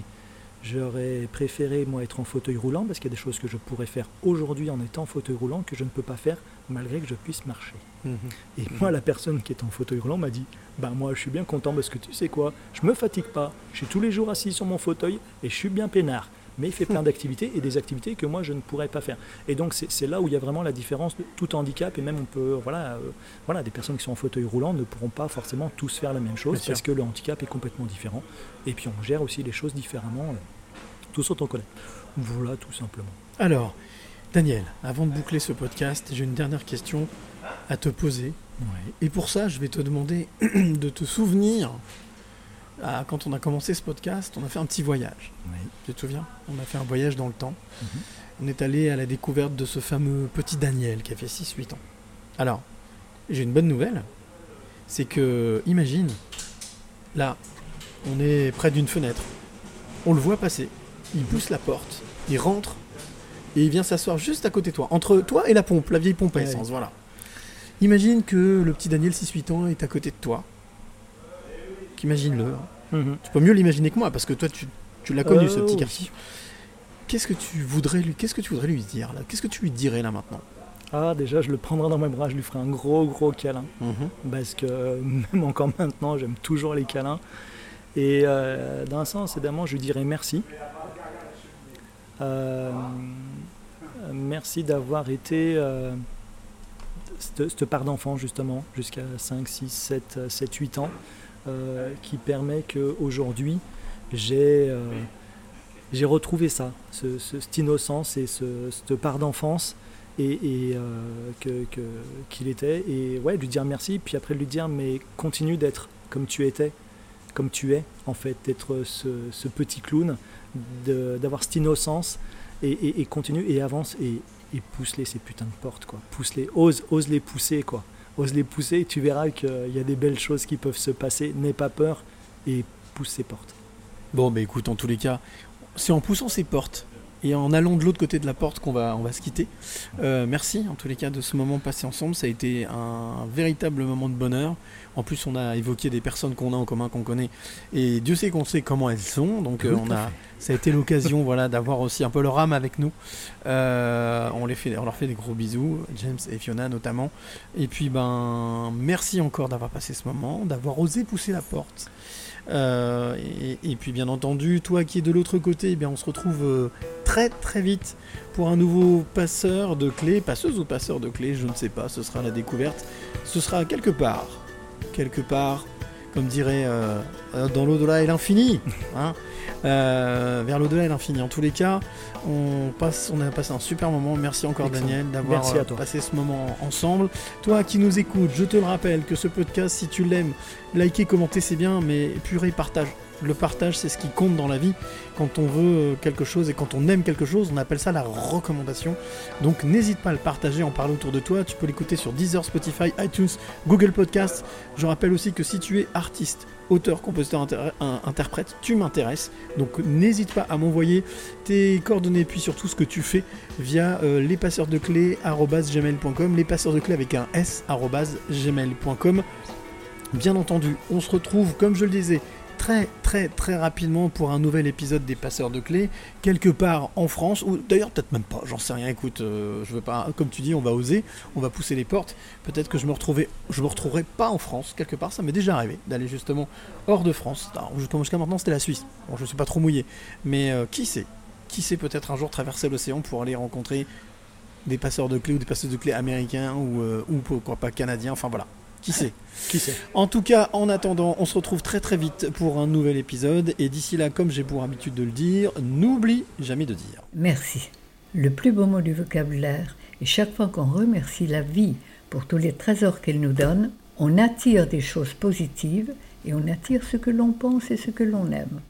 j'aurais préféré moi être en fauteuil roulant parce qu'il y a des choses que je pourrais faire aujourd'hui en étant en fauteuil roulant que je ne peux pas faire malgré que je puisse marcher. Mhm. Et moi, la personne qui est en fauteuil roulant m'a dit Bah, moi, je suis bien content parce que tu sais quoi, je me fatigue pas, je suis tous les jours assis sur mon fauteuil et je suis bien peinard. Mais il fait plein d'activités et des activités que moi, je ne pourrais pas faire. Et donc, c'est là où il y a vraiment la différence de tout handicap. Et même, on peut. Voilà, euh, voilà, des personnes qui sont en fauteuil roulant ne pourront pas forcément tous faire la même chose Bien sûr. parce que le handicap est complètement différent. Et puis, on gère aussi les choses différemment, euh, tous autant qu'on est. Voilà, tout simplement. Alors, Daniel, avant de boucler ce podcast, j'ai une dernière question à te poser. Et pour ça, je vais te demander de te souvenir, ah, quand on a commencé ce podcast, on a fait un petit voyage. Tu te souviens? On a fait un voyage dans le temps. On est allé à la découverte de ce fameux petit Daniel qui a fait 6-8 ans. Alors, j'ai une bonne nouvelle. C'est que, imagine, là, on est près d'une fenêtre. On le voit passer. Il pousse la porte. Il rentre. Et il vient s'asseoir juste à côté de toi. Entre toi et la pompe, la vieille pompe à Ouais. essence. Voilà. Imagine que le petit Daniel 6-8 ans est à côté de toi. Qu'imagine-le. hein. Mhm. Tu peux mieux l'imaginer que moi parce que toi tu, tu l'as connu Euh, ce petit oui. garçon. Qu'est-ce que tu voudrais lui qu'est-ce que tu voudrais lui dire là? Qu'est-ce que tu lui dirais là maintenant? Ah, déjà, je le prendrai dans mes bras, je lui ferai un gros, gros câlin. Mhm. Parce que euh, même encore maintenant, j'aime toujours les câlins. Et euh, d'un sens, évidemment, je lui dirais merci. Euh, merci d'avoir été euh, cette, cette part d'enfant, justement, jusqu'à 5, 6, 7, euh, 7, 8 ans, euh, qui permet qu'aujourd'hui, j'ai euh, j'ai retrouvé ça, ce- ce- cette innocence et ce- cette part d'enfance et, et, euh, qu'il était. Et ouais, lui dire merci, puis après lui dire mais continue d'être comme tu étais, comme tu es, en fait, d'être ce, petit clown, d'avoir cette innocence et continue et avance et, et pousse-les ces putains de portes, quoi. Pousse-les, ose, ose les pousser, quoi. Ose les pousser, tu verras qu'il y a des belles choses qui peuvent se passer. N'aie pas peur et pousse ces portes. Bon bah écoute en tous les cas, c'est en poussant ces portes et en allant de l'autre côté de la porte qu'on va on va se quitter. Euh, merci en tous les cas de ce moment passé ensemble, ça a été un véritable moment de bonheur. En plus on a évoqué des personnes qu'on a en commun qu'on connaît et Dieu sait qu'on sait comment elles sont donc euh, on a ça a été l'occasion voilà d'avoir aussi un peu leur âme avec nous. Euh, on les fait on leur fait des gros bisous, James et Fiona notamment. Et puis ben merci encore d'avoir passé ce moment, d'avoir osé pousser la porte. Euh, et, puis bien entendu, toi qui es de l'autre côté, eh bien on se retrouve euh, très très vite pour un nouveau passeur de clés, passeuse ou passeur de clés, je ne sais pas, ce sera la découverte. Ce sera quelque part, quelque part, comme dirait euh, euh, dans l'au-delà et l'infini, hein, euh, vers l'au-delà et l'infini. En tous les cas, on, passe, on a passé un super moment. Merci encore Excellent. Daniel d'avoir passé ce moment ensemble. Toi qui nous écoutes, je te le rappelle que ce podcast, si tu l'aimes, liker, commenter, c'est bien, mais purée, partage. Le partage, c'est ce qui compte dans la vie. Quand on veut euh, quelque chose et quand on aime quelque chose, on appelle ça la recommandation. Donc n'hésite pas à le partager, en parler autour de toi. Tu peux l'écouter sur Deezer, Spotify, iTunes, Google Podcast. Je rappelle aussi que si tu es artiste, auteur, compositeur, interprète, tu m'intéresses. Donc n'hésite pas à m'envoyer tes coordonnées puis surtout ce que tu fais via euh, lespasseursdeclés@gmail.com, les passeurs de clés avec un s. Bien entendu, on se retrouve, comme je le disais, très très très rapidement pour un nouvel épisode des passeurs de clés, quelque part en France, ou d'ailleurs peut-être même pas, j'en sais rien, écoute, euh, je veux pas, comme tu dis, on va oser, on va pousser les portes, peut-être que je me retrouvais, je me retrouverai pas en France, quelque part, ça m'est déjà arrivé, d'aller justement hors de France, jusqu'à maintenant c'était la Suisse, bon je suis pas trop mouillé, mais euh, qui sait, qui sait peut-être un jour traverser l'océan pour aller rencontrer des passeurs de clés ou des passeurs de clés américains ou, euh, ou pourquoi pas canadiens, enfin voilà, qui sait. Qui sait En tout cas, en attendant, on se retrouve très très vite pour un nouvel épisode. Et d'ici là, comme j'ai pour habitude de le dire, n'oublie jamais de dire. Merci. Le plus beau mot du vocabulaire, et chaque fois qu'on remercie la vie pour tous les trésors qu'elle nous donne, On attire des choses positives et on attire ce que l'on pense et ce que l'on aime.